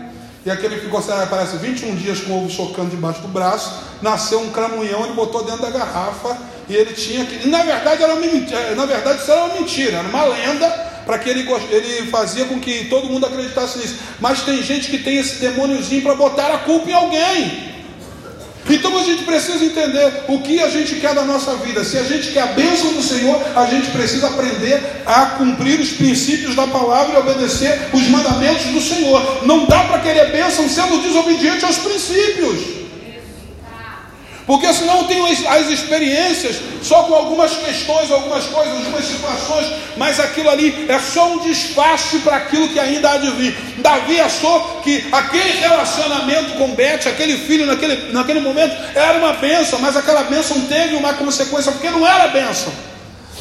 E aquele ficou, parece, 21 dias com o ovo chocando debaixo do braço. Nasceu um cramunhão, ele botou dentro da garrafa. E ele tinha que. Na verdade, era uma mentira. Na verdade, isso era uma mentira, era uma lenda para que ele, ele fazia com que todo mundo acreditasse nisso. Mas tem gente que tem esse demôniozinho para botar a culpa em alguém. Então a gente precisa entender o que a gente quer da nossa vida. Se a gente quer a bênção do Senhor, a gente precisa aprender a cumprir os princípios da palavra e obedecer os mandamentos do Senhor. Não dá para querer bênção sendo desobediente aos princípios. Porque senão eu tenho as, experiências só com algumas questões, algumas coisas, algumas situações, mas aquilo ali é só um disfarce para aquilo que ainda há de vir. Davi achou que aquele relacionamento com Beth, aquele filho naquele, naquele momento, era uma bênção, mas aquela bênção teve uma consequência, porque não era bênção.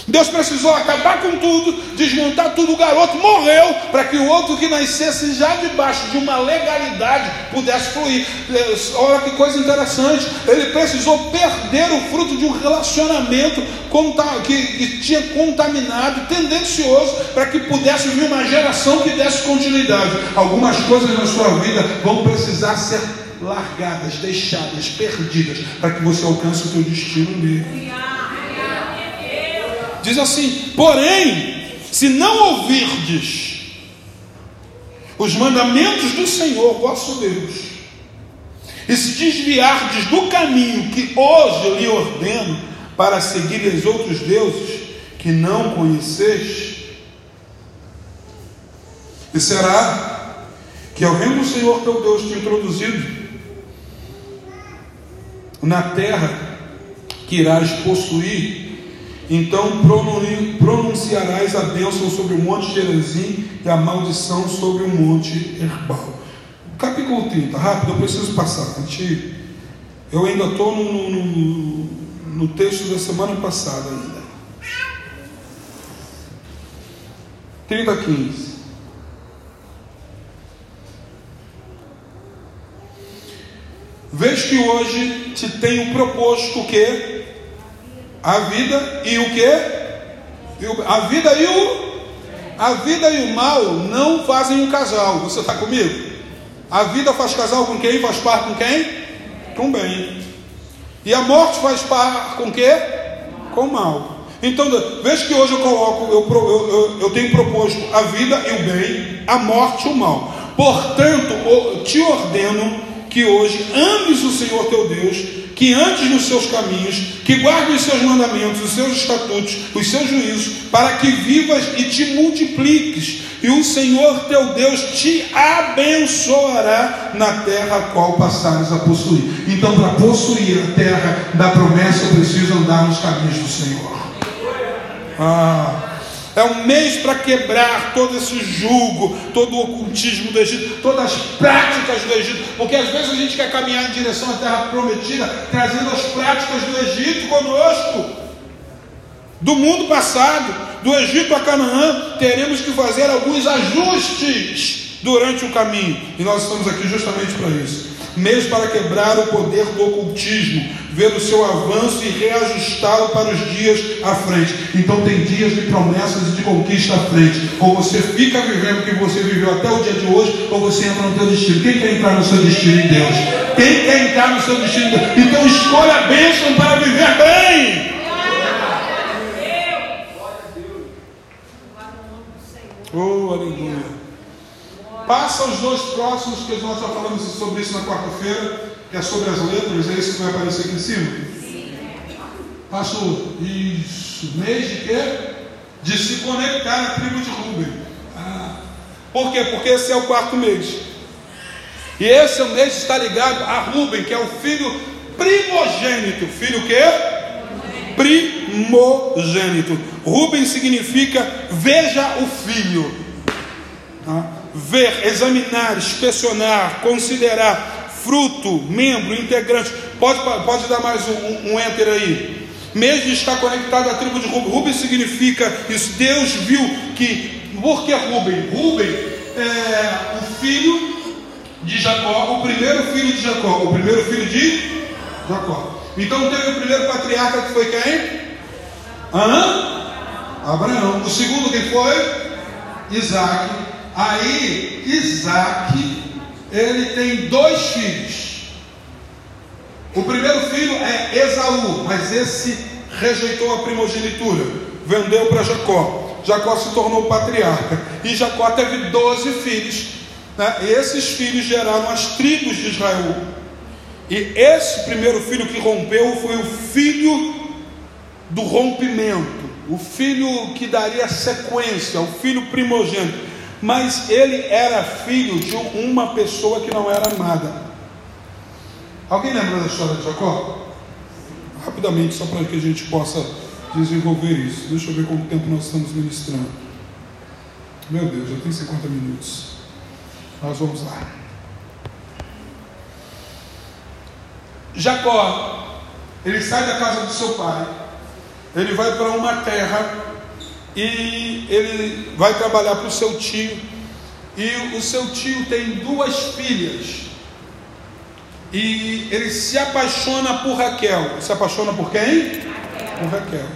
Deus precisou acabar com tudo, desmontar tudo. O garoto morreu para que o outro que nascesse já debaixo de uma legalidade pudesse fluir. Olha que coisa interessante. Ele precisou perder o fruto de um relacionamento que, que tinha contaminado, tendencioso, para que pudesse vir uma geração que desse continuidade. Algumas coisas na sua vida vão precisar ser largadas, deixadas, perdidas, para que você alcance o seu destino nele. Diz assim: porém, se não ouvirdes os mandamentos do Senhor vosso Deus, e se desviardes do caminho que hoje lhe ordeno, para seguir os outros deuses que não conheceis, e será que havendo o Senhor teu Deus te introduzido na terra que irás possuir, então pronunciarás a bênção sobre o monte Gerazim e a maldição sobre o monte Herbal. Capítulo 30, rápido, eu preciso passar. Gente, eu ainda estou no, no, no texto da semana passada ainda. 30, 15. Vejo que hoje te tenho proposto que? A vida e o que? A vida e o a vida e o mal não fazem um casal. Você está comigo? A vida faz casal com quem? Faz par com quem? Com bem. E a morte faz par com quê? Com mal. Então, veja que hoje eu coloco, eu, eu, eu, eu tenho proposto a vida e o bem, a morte e o mal. Portanto, te ordeno que hoje ames o Senhor teu Deus, que andes nos seus caminhos, que guardes os seus mandamentos, os seus estatutos, os seus juízos, para que vivas e te multipliques, e o Senhor teu Deus te abençoará na terra a qual passares a possuir. Então, para possuir a terra da promessa, eu preciso andar nos caminhos do Senhor. Ah. É um mês para quebrar todo esse julgo, todo o ocultismo do Egito, todas as práticas do Egito, porque às vezes a gente quer caminhar em direção à terra prometida, trazendo as práticas do Egito conosco. Do mundo passado, do Egito a Canaã, teremos que fazer alguns ajustes durante o caminho, e nós estamos aqui justamente para isso mês para quebrar o poder do ocultismo, ver o seu avanço e reajustá-lo para os dias à frente. Então tem dias de promessas e de conquista à frente. Ou você fica vivendo o que você viveu até o dia de hoje, ou você entra no seu destino. Quem quer entrar no seu destino em Deus? Quem quer entrar no seu destino em Deus? Então escolha a bênção para viver bem. Oh, aleluia. Passa os dois próximos, que nós já falamos sobre isso na quarta-feira, que é sobre as letras, é isso que vai aparecer aqui em cima? Sim. Passa o isso, mês de quê? De se conectar à tribo de Rubem. Ah. Por quê? Porque esse é o quarto mês. E esse é o mês que está ligado a Rubem, que é o filho primogênito. Filho o quê? Primogênito. Rubem significa veja o filho. Ah ver, examinar, inspecionar, considerar fruto, membro, integrante. Pode, pode dar mais um, um enter aí. Mesmo está conectado à tribo de Rubem. Rubem significa isso. Deus viu que. Por que Rubem? Rubem é o filho de Jacó, o primeiro filho de Jacó, o primeiro filho de Jacó. Então teve o primeiro patriarca que foi quem? Hã? Abraão. O segundo quem foi? Isaac. Aí Isaac, ele tem dois filhos. O primeiro filho é Esaú, mas esse rejeitou a primogenitura, vendeu para Jacó. Jacó se tornou patriarca. E Jacó teve doze filhos. Né? E esses filhos geraram as tribos de Israel. E esse primeiro filho que rompeu foi o filho do rompimento, o filho que daria sequência, o filho primogênito mas ele era filho de uma pessoa que não era amada. Alguém lembra da história de Jacó? Rapidamente, só para que a gente possa desenvolver isso. Deixa eu ver quanto tempo nós estamos ministrando. Meu Deus, já tem 50 minutos. Nós vamos lá. Jacó, ele sai da casa do seu pai, ele vai para uma terra e ele vai trabalhar para o seu tio. E o seu tio tem duas filhas. E ele se apaixona por Raquel. Se apaixona por quem? Raquel. Por Raquel.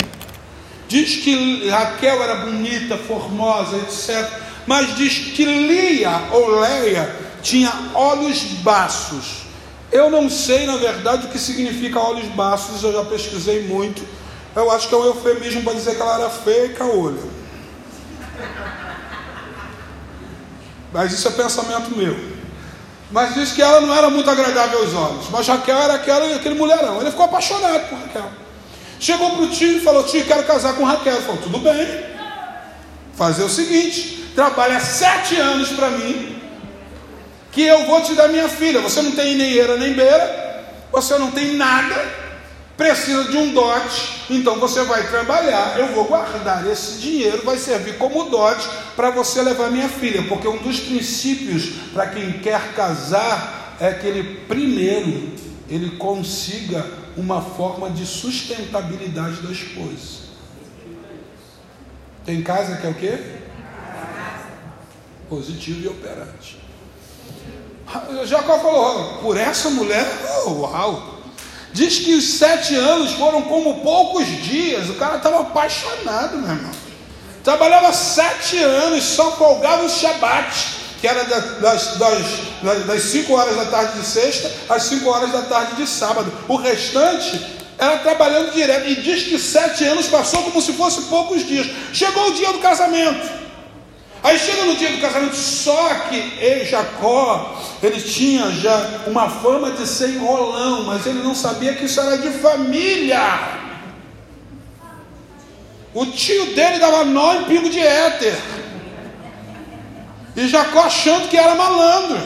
Diz que Raquel era bonita, formosa, etc. Mas diz que Lia ou Leia tinha olhos baços. Eu não sei, na verdade, o que significa olhos baços, eu já pesquisei muito eu acho que é um eufemismo para dizer que ela era feia e caolha. Mas isso é pensamento meu. Mas diz que ela não era muito agradável aos olhos. Mas Raquel era aquela, aquele mulherão. Ele ficou apaixonado por Raquel. Chegou para o tio e falou: Tio, quero casar com Raquel. Ele falou: Tudo bem. Fazer o seguinte: trabalha sete anos para mim, que eu vou te dar minha filha. Você não tem nem eira nem beira, você não tem nada precisa de um dote, então você vai trabalhar, eu vou guardar esse dinheiro, vai servir como dote para você levar minha filha, porque um dos princípios para quem quer casar é que ele primeiro ele consiga uma forma de sustentabilidade da esposa. Tem casa que é o quê? Positivo e operante. Jacó falou: por essa mulher, oh, uau! Diz que os sete anos foram como poucos dias. O cara estava apaixonado, meu irmão. Trabalhava sete anos, só folgava o Shabat, que era das, das, das cinco horas da tarde de sexta às cinco horas da tarde de sábado. O restante era trabalhando direto. E diz que sete anos passou como se fosse poucos dias. Chegou o dia do casamento. Aí chega no dia do casamento, só que Jacó, ele tinha já uma fama de ser enrolão, mas ele não sabia que isso era de família. O tio dele dava nó em pingo de éter. E Jacó achando que era malandro.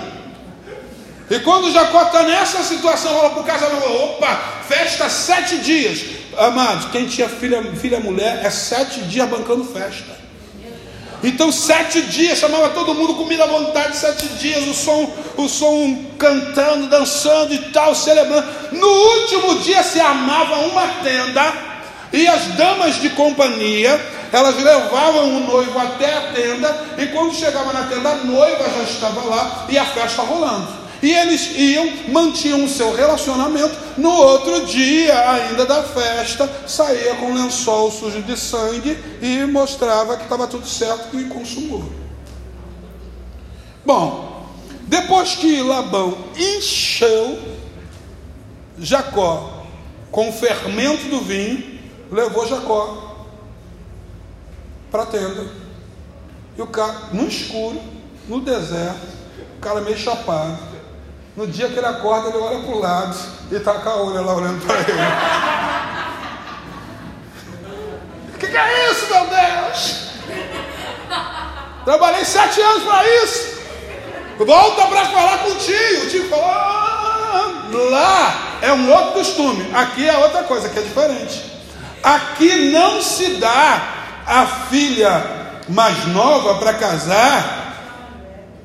E quando Jacó está nessa situação, fala para o casamento: opa, festa sete dias. Amados, quem tinha filha, filha mulher é sete dias bancando festa. Então, sete dias, chamava todo mundo, comida à vontade, sete dias, o som, o som cantando, dançando e tal, celebrando. No último dia se armava uma tenda, e as damas de companhia, elas levavam o noivo até a tenda, e quando chegava na tenda, a noiva já estava lá e a festa rolando. E eles iam, mantinham o seu relacionamento. No outro dia, ainda da festa, saía com um lençol sujo de sangue e mostrava que estava tudo certo e consumou. Bom, depois que Labão encheu Jacó com o fermento do vinho, levou Jacó para a tenda. E o cara, no escuro, no deserto, o cara meio chapado no dia que ele acorda, ele olha para o lado e está a olha lá olhando para ele. O que, que é isso, meu Deus? Trabalhei sete anos para isso. Volta para falar com o tio. O tio falou: ah, lá é um outro costume. Aqui é outra coisa que é diferente. Aqui não se dá a filha mais nova para casar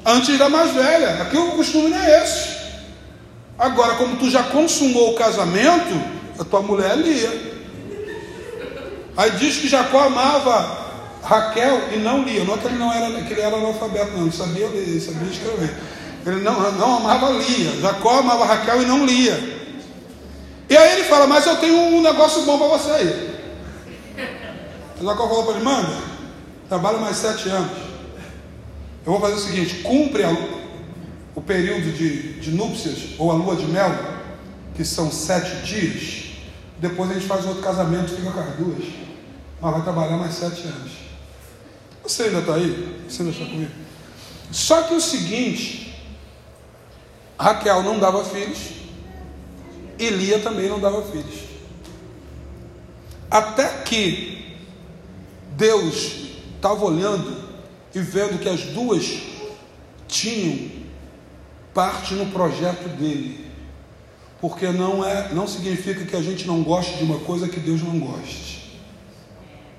antes da mais velha. Aqui o costume não é esse. Agora, como tu já consumou o casamento, a tua mulher é Lia. Aí diz que Jacó amava Raquel e não Lia. Não é que ele não era, que ele era analfabeto, não, sabia ler, sabia escrever. Ele não, não amava Lia. Jacó amava Raquel e não Lia. E aí ele fala, mas eu tenho um negócio bom para você aí. Jacó falou para ele, manda, trabalha mais sete anos. Eu vou fazer o seguinte, cumpre a, o período de, de núpcias ou a lua de mel, que são sete dias, depois a gente faz outro casamento, fica com as duas, mas vai trabalhar mais sete anos. Você ainda está aí? Você ainda está comigo? Só que o seguinte, Raquel não dava filhos, Elia também não dava filhos. Até que Deus estava olhando e vendo que as duas tinham parte no projeto dele. Porque não é, não significa que a gente não goste de uma coisa que Deus não goste.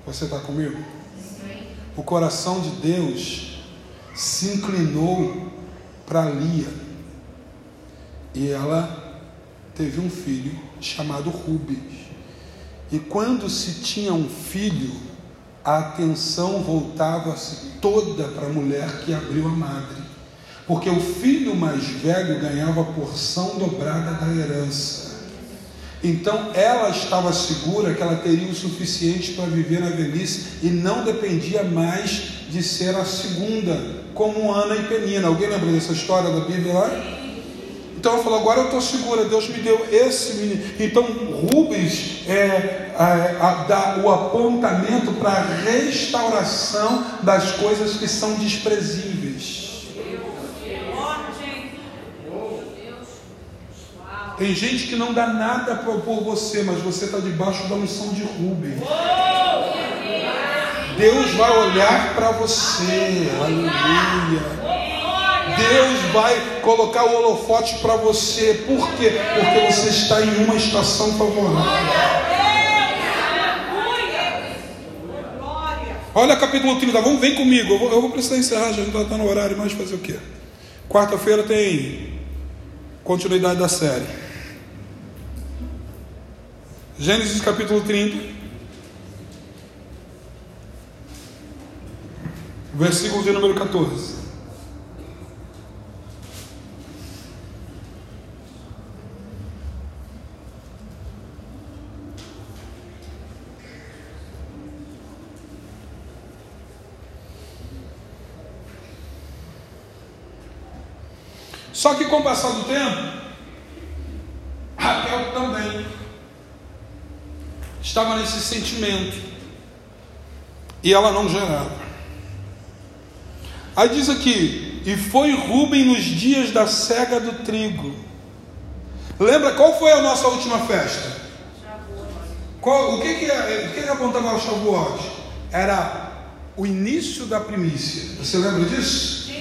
Você está comigo? O coração de Deus se inclinou para Lia. E ela teve um filho chamado Rubens. E quando se tinha um filho, a atenção voltava-se toda para a mulher que abriu a madre porque o filho mais velho ganhava porção dobrada da herança. Então ela estava segura que ela teria o suficiente para viver na velhice e não dependia mais de ser a segunda, como Ana e Penina. Alguém lembra dessa história da Bíblia lá? Então ela falou: agora eu estou segura, Deus me deu esse menino. Então Rubens é, é, a, dá o apontamento para a restauração das coisas que são desprezíveis. Tem gente que não dá nada por você, mas você está debaixo da unção de Rubens. Deus vai olhar para você, aleluia. Deus vai colocar o holofote para você, por quê? Porque você está em uma estação favorável. Olha capítulo 30, vamos, vem comigo. Eu vou, eu vou precisar encerrar, já está no horário, mas fazer o quê? Quarta-feira tem continuidade da série. Gênesis capítulo 30, versículo de número 14. Só que com o passar do tempo, Raquel também estava nesse sentimento e ela não gerava. Aí diz aqui: E foi Rubem nos dias da cega do trigo. Lembra qual foi a nossa última festa? Qual, o que, que, é, o que, que apontava o Shavuot? Era o início da primícia. Você lembra disso?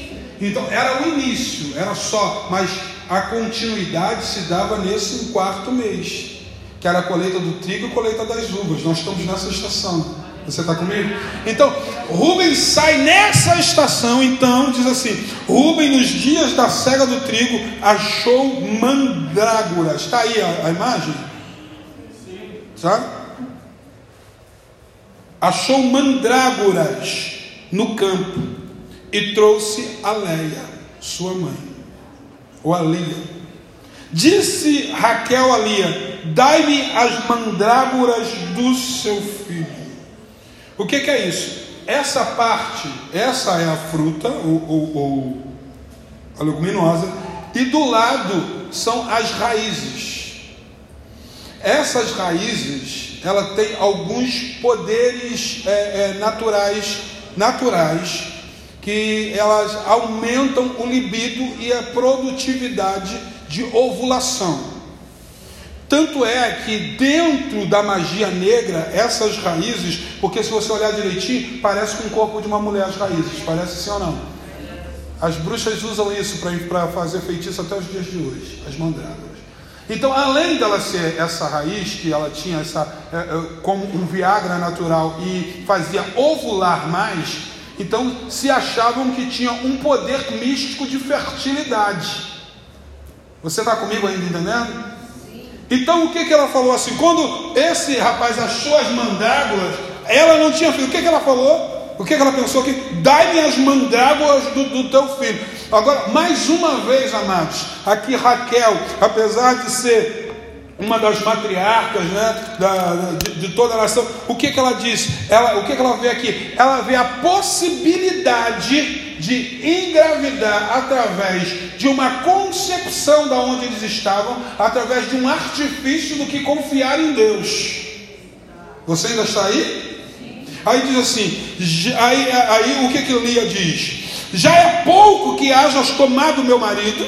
Então era o início, era só, mas a continuidade se dava nesse quarto mês, que era a colheita do trigo e a colheita das uvas. Nós estamos nessa estação. Você está comigo? Então, Rubens sai nessa estação, então, diz assim: Rubem, nos dias da cega do trigo, achou mandrágoras. Está aí a, a imagem? Sabe? Achou mandrágoras no campo e trouxe a Leia, sua mãe, ou a Lia. Disse Raquel a Lia: Dai-me as mandrágoras do seu filho. O que, que, é isso? Essa parte, essa é a fruta, ou, ou, ou a leguminosa, e do lado são as raízes. Essas raízes, ela tem alguns poderes é, é, naturais, naturais, que elas aumentam o libido e a produtividade de ovulação. Tanto é que dentro da magia negra, essas raízes, porque se você olhar direitinho, parece com o corpo de uma mulher as raízes, parece sim ou não? As bruxas usam isso para fazer feitiço até os dias de hoje, as mandrágoras. Então, além dela ser essa raiz, que ela tinha essa é, é, como um Viagra natural e fazia ovular mais, então se achavam que tinha um poder místico de fertilidade. Você está comigo ainda entendendo? Então o que, que ela falou assim? Quando esse rapaz achou as mandrágoras, ela não tinha filho. O que, que ela falou? O que, que ela pensou aqui? Dai-me as mandrágoras do, do teu filho. Agora, mais uma vez, amados, aqui Raquel, apesar de ser uma das matriarcas né, da, de, de, toda a nação, o que, que ela diz? Ela, o que, que ela vê aqui? Ela vê a possibilidade de engravidar através de uma concepção da onde eles estavam, através de um artifício do que confiar em Deus. Você ainda está aí? Aí diz assim, aí, aí o que que Lia diz? Já é pouco que hajas tomado meu marido,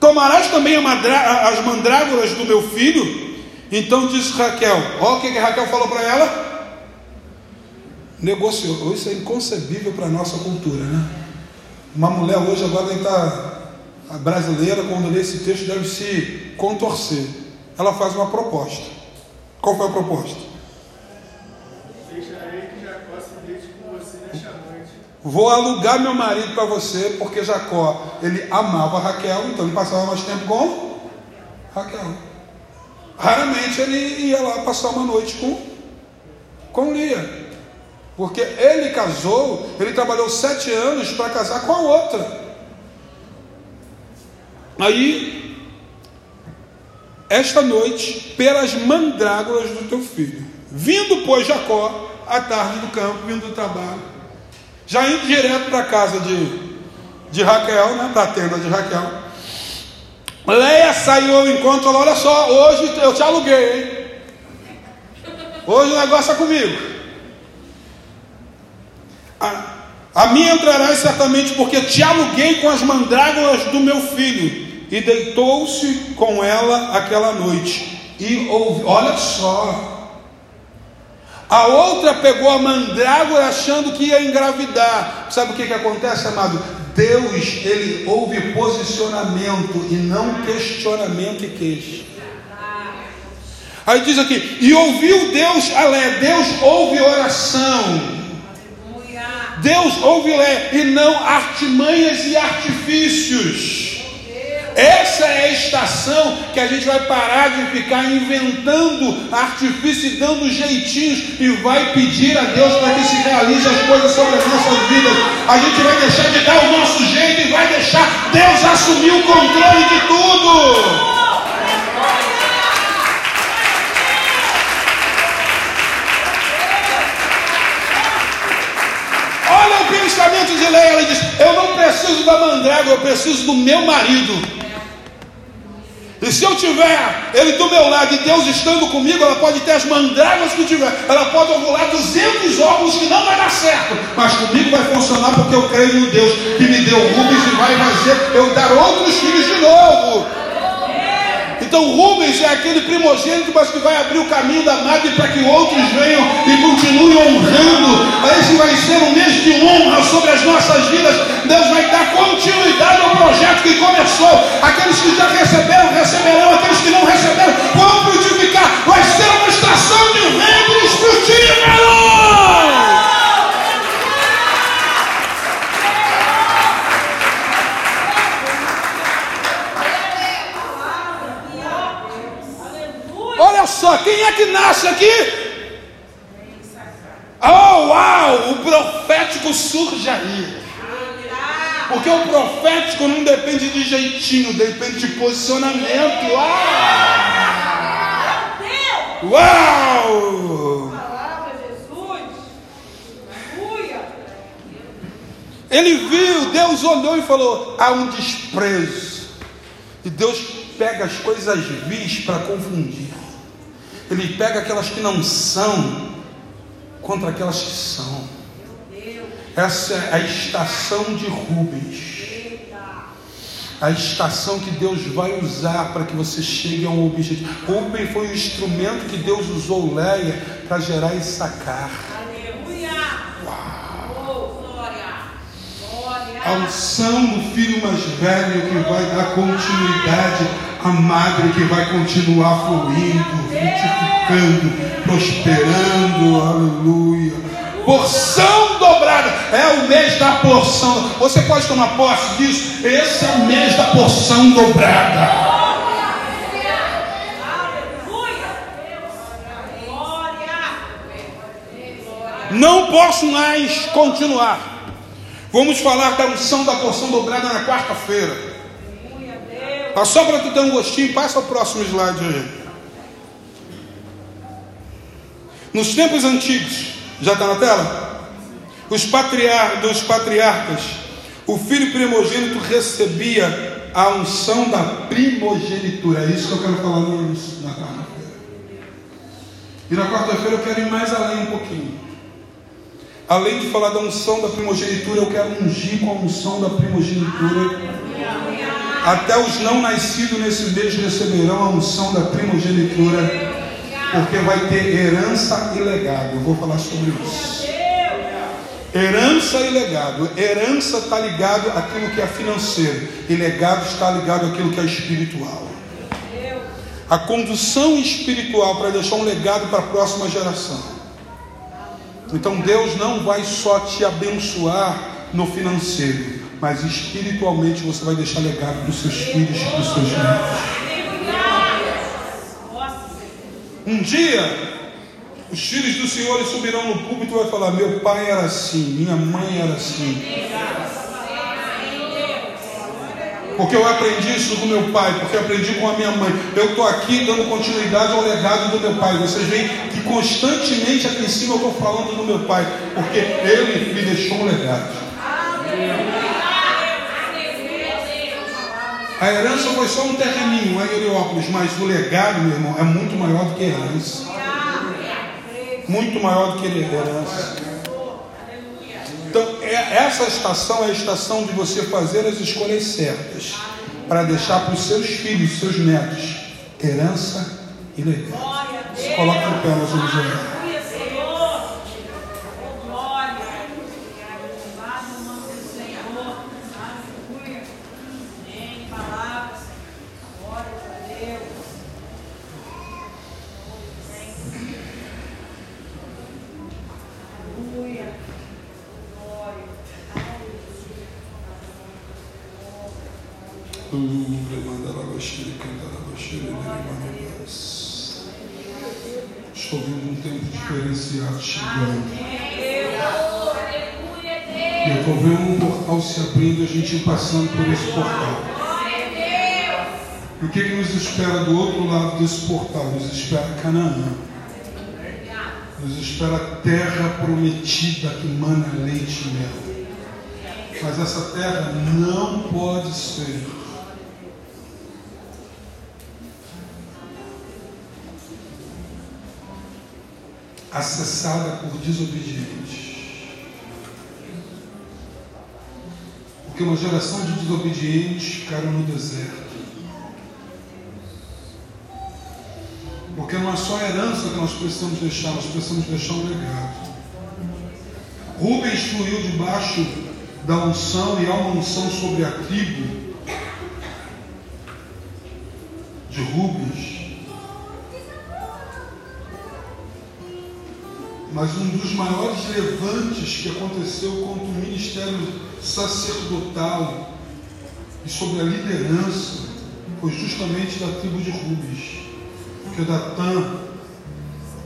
tomarás também as mandrágoras do meu filho? Então diz Raquel, olha o que, que Raquel falou para ela: negociou. Isso é inconcebível para a nossa cultura, né? Uma mulher hoje agora deve estar, tá, a brasileira, quando lê esse texto, deve se contorcer. Ela faz uma proposta. Qual foi a proposta? Vou alugar meu marido para você, porque Jacó, ele amava Raquel, então ele passava mais tempo com Raquel. Raramente ele ia lá passar uma noite com, com Lia. Porque ele casou, ele trabalhou sete anos para casar com a outra. Aí, esta noite, pelas mandrágoras do teu filho. Vindo, pois, Jacó, à tarde do campo, vindo do trabalho, já indo direto para a casa de, de Raquel, né, para a tenda de Raquel. Leia saiu ao encontro Olha só, hoje eu te aluguei, hein? Hoje o negócio é comigo. A, a mim entrarás certamente, porque te aluguei com as mandrágoras do meu filho. E deitou-se com ela aquela noite. E ouvi, olha só. A outra pegou a mandrágora achando que ia engravidar. Sabe o que, que acontece, amado? Deus, ele ouve posicionamento e não questionamento e queixa. Aí diz aqui: e ouviu Deus, alé, Deus ouve oração. Deus ouve e não artimanhas e artifícios. Essa é a estação que a gente vai parar de ficar inventando artifícios e dando jeitinhos e vai pedir a Deus para que se realize as coisas sobre as nossas vidas. A gente vai deixar de dar o nosso jeito e vai deixar Deus assumir o controle de tudo. Pensamento de ela diz: Eu não preciso da mandrágora, eu preciso do meu marido. E se eu tiver ele do meu lado e Deus estando comigo, ela pode ter as mandrágoras que tiver, ela pode ovular 200 óvulos que não vai dar certo, mas comigo vai funcionar porque eu creio no Deus que me deu Rubens e vai fazer eu dar outros filhos de novo. Então Rubens é aquele primogênito, mas que vai abrir o caminho da madre para que outros venham e continuem honrando. Esse vai ser um mês de honra sobre as nossas vidas. Deus vai dar continuidade ao projeto que começou. Aqueles que já receberam, receberão. Aqueles que não receberam, vão frutificar. Vai ser uma estação de ventres frutíferos. Olha só, quem é que nasce aqui? Oh, uau! O profético surge aí. Porque o profético não depende de jeitinho, depende de posicionamento. Uau! Uau! Ele viu, Deus olhou e falou: há um desprezo. E Deus pega as coisas vis para confundir. Ele pega aquelas que não são contra aquelas que são. Essa é a estação de Rubens. A estação que Deus vai usar para que você chegue a um objetivo. Rubens foi o instrumento que Deus usou Leia para gerar Issacar. A unção do filho mais velho que vai dar continuidade a madre que vai continuar fluindo, frutificando, prosperando, aleluia. Porção dobrada, é o mês da porção. Você pode tomar posse disso? Esse é o mês da porção dobrada. Não posso mais continuar. Vamos falar da unção da porção dobrada na quarta-feira. Mas só para tu ter um gostinho, passa o próximo slide aí. Nos tempos antigos, já está na tela? Os patriar, dos patriarcas, o filho primogênito recebia a unção da primogenitura. É isso que eu quero falar no, na quarta-feira. E na quarta-feira eu quero ir mais além um pouquinho. Além de falar da unção da primogenitura, eu quero ungir com a unção da primogenitura até os não nascidos nesse mês receberão a unção da primogenitura, porque vai ter herança e legado. Eu vou falar sobre isso. Herança e legado. Herança está ligado àquilo que é financeiro, e legado está ligado àquilo que é espiritual. A condução espiritual para deixar um legado para a próxima geração. Então Deus não vai só te abençoar no financeiro, mas espiritualmente você vai deixar legado para os seus filhos e para os seus netos. Um dia, os filhos do Senhor subirão no púlpito e vai falar: Meu pai era assim, minha mãe era assim. Porque eu aprendi isso do meu pai, porque aprendi com a minha mãe. Eu estou aqui dando continuidade ao legado do meu pai. Vocês veem que constantemente aqui em cima eu estou falando do meu pai, porque ele me deixou um legado. A herança foi só um terreninho, um Heliópolis, mas o legado, meu irmão, é muito maior do que herança. Muito maior do que herança. Então, é, essa estação é a estação de você fazer as escolhas certas para deixar para os seus filhos, seus netos, herança e legado. Se coloca no pé, nós vamos Estou vendo um tempo diferenciado chegando. Eu estou vendo um portal se abrindo a gente passando por esse portal. E o que, que nos espera do outro lado desse portal? Nos espera Canaã. Nos espera a terra prometida que mana leite e mel. Mas essa terra não pode ser acessada por desobedientes. Porque uma geração de desobedientes ficaram no deserto. Porque não é só a herança que nós precisamos deixar, nós precisamos deixar um legado. Rubens fluiu debaixo da unção e há uma unção sobre a tribo Mas um dos maiores levantes que aconteceu contra o ministério sacerdotal e sobre a liderança foi justamente da tribo de Rubens. Porque Datã,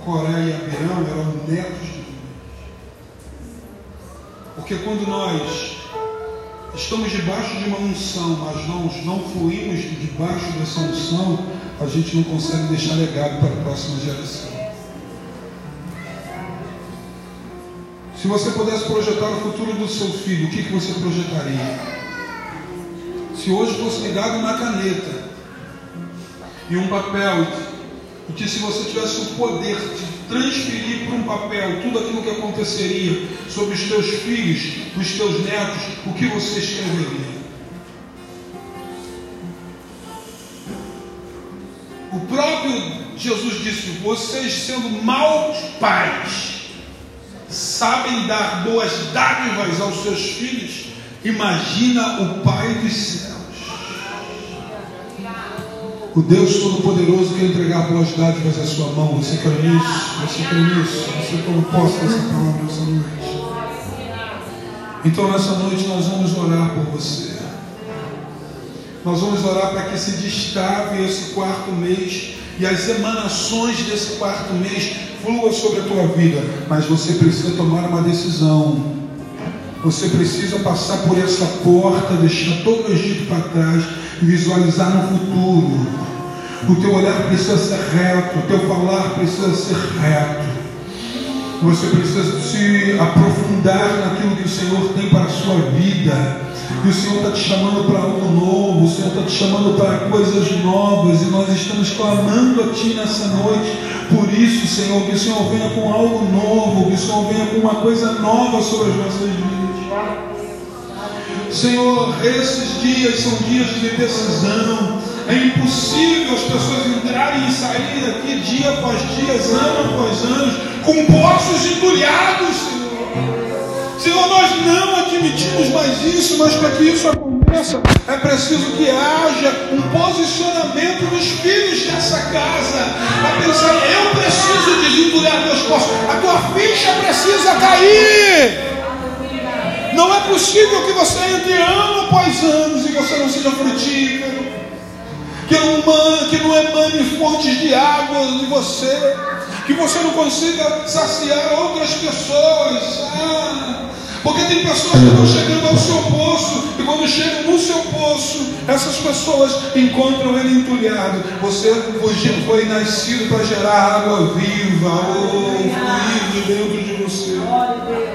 Coré e Abirão eram netos de Rubens. Porque quando nós estamos debaixo de uma unção, mas nós não fluímos debaixo dessa unção, a gente não consegue deixar legado para a próxima geração. Se você pudesse projetar o futuro do seu filho, o que, que você projetaria? Se hoje fosse ligado uma caneta e um papel, e que se você tivesse o poder de transferir para um papel tudo aquilo que aconteceria sobre os teus filhos, os teus netos, o que você escreveria? O próprio Jesus disse: vocês sendo maus pais, sabem dar boas dádivas aos seus filhos, imagina o Pai dos céus. O Deus Todo-Poderoso quer entregar boas dádivas à sua mão. Você quer nisso? Você quer nisso? Você toma posse dessa palavra nessa noite. Então, nessa noite, nós vamos orar por você. Nós vamos orar para que se destrave esse quarto mês e as emanações desse quarto mês flua sobre a tua vida, mas você precisa tomar uma decisão. Você precisa passar por essa porta, deixar todo o Egito para trás e visualizar no futuro. O teu olhar precisa ser reto, o teu falar precisa ser reto. Você precisa se aprofundar naquilo que o Senhor tem para a sua vida. E o Senhor está te chamando para algo novo, o Senhor está te chamando para coisas novas, e nós estamos clamando a Ti nessa noite. Por isso, Senhor, que o Senhor venha com algo novo, que o Senhor venha com uma coisa nova sobre as nossas vidas. Senhor, esses dias são dias de decisão. É impossível as pessoas entrarem e saírem daqui dia após dia, ano após ano, com poços entulhados, Senhor. Senhor, nós não admitimos mais isso, mas para que isso aconteça, é preciso que haja um posicionamento dos filhos dessa casa. Para pensar, eu preciso desentulhar meus poços, a tua ficha precisa cair. Não é possível que você entre ano após ano e você não seja frutífero, que não, que não emane fontes de água de você, que você não consiga saciar outras pessoas. Ah, porque tem pessoas que estão chegando ao seu poço, e quando chegam no seu poço, essas pessoas encontram ele entulhado. Você foi nascido para gerar água viva, ou oh, fluido dentro de você.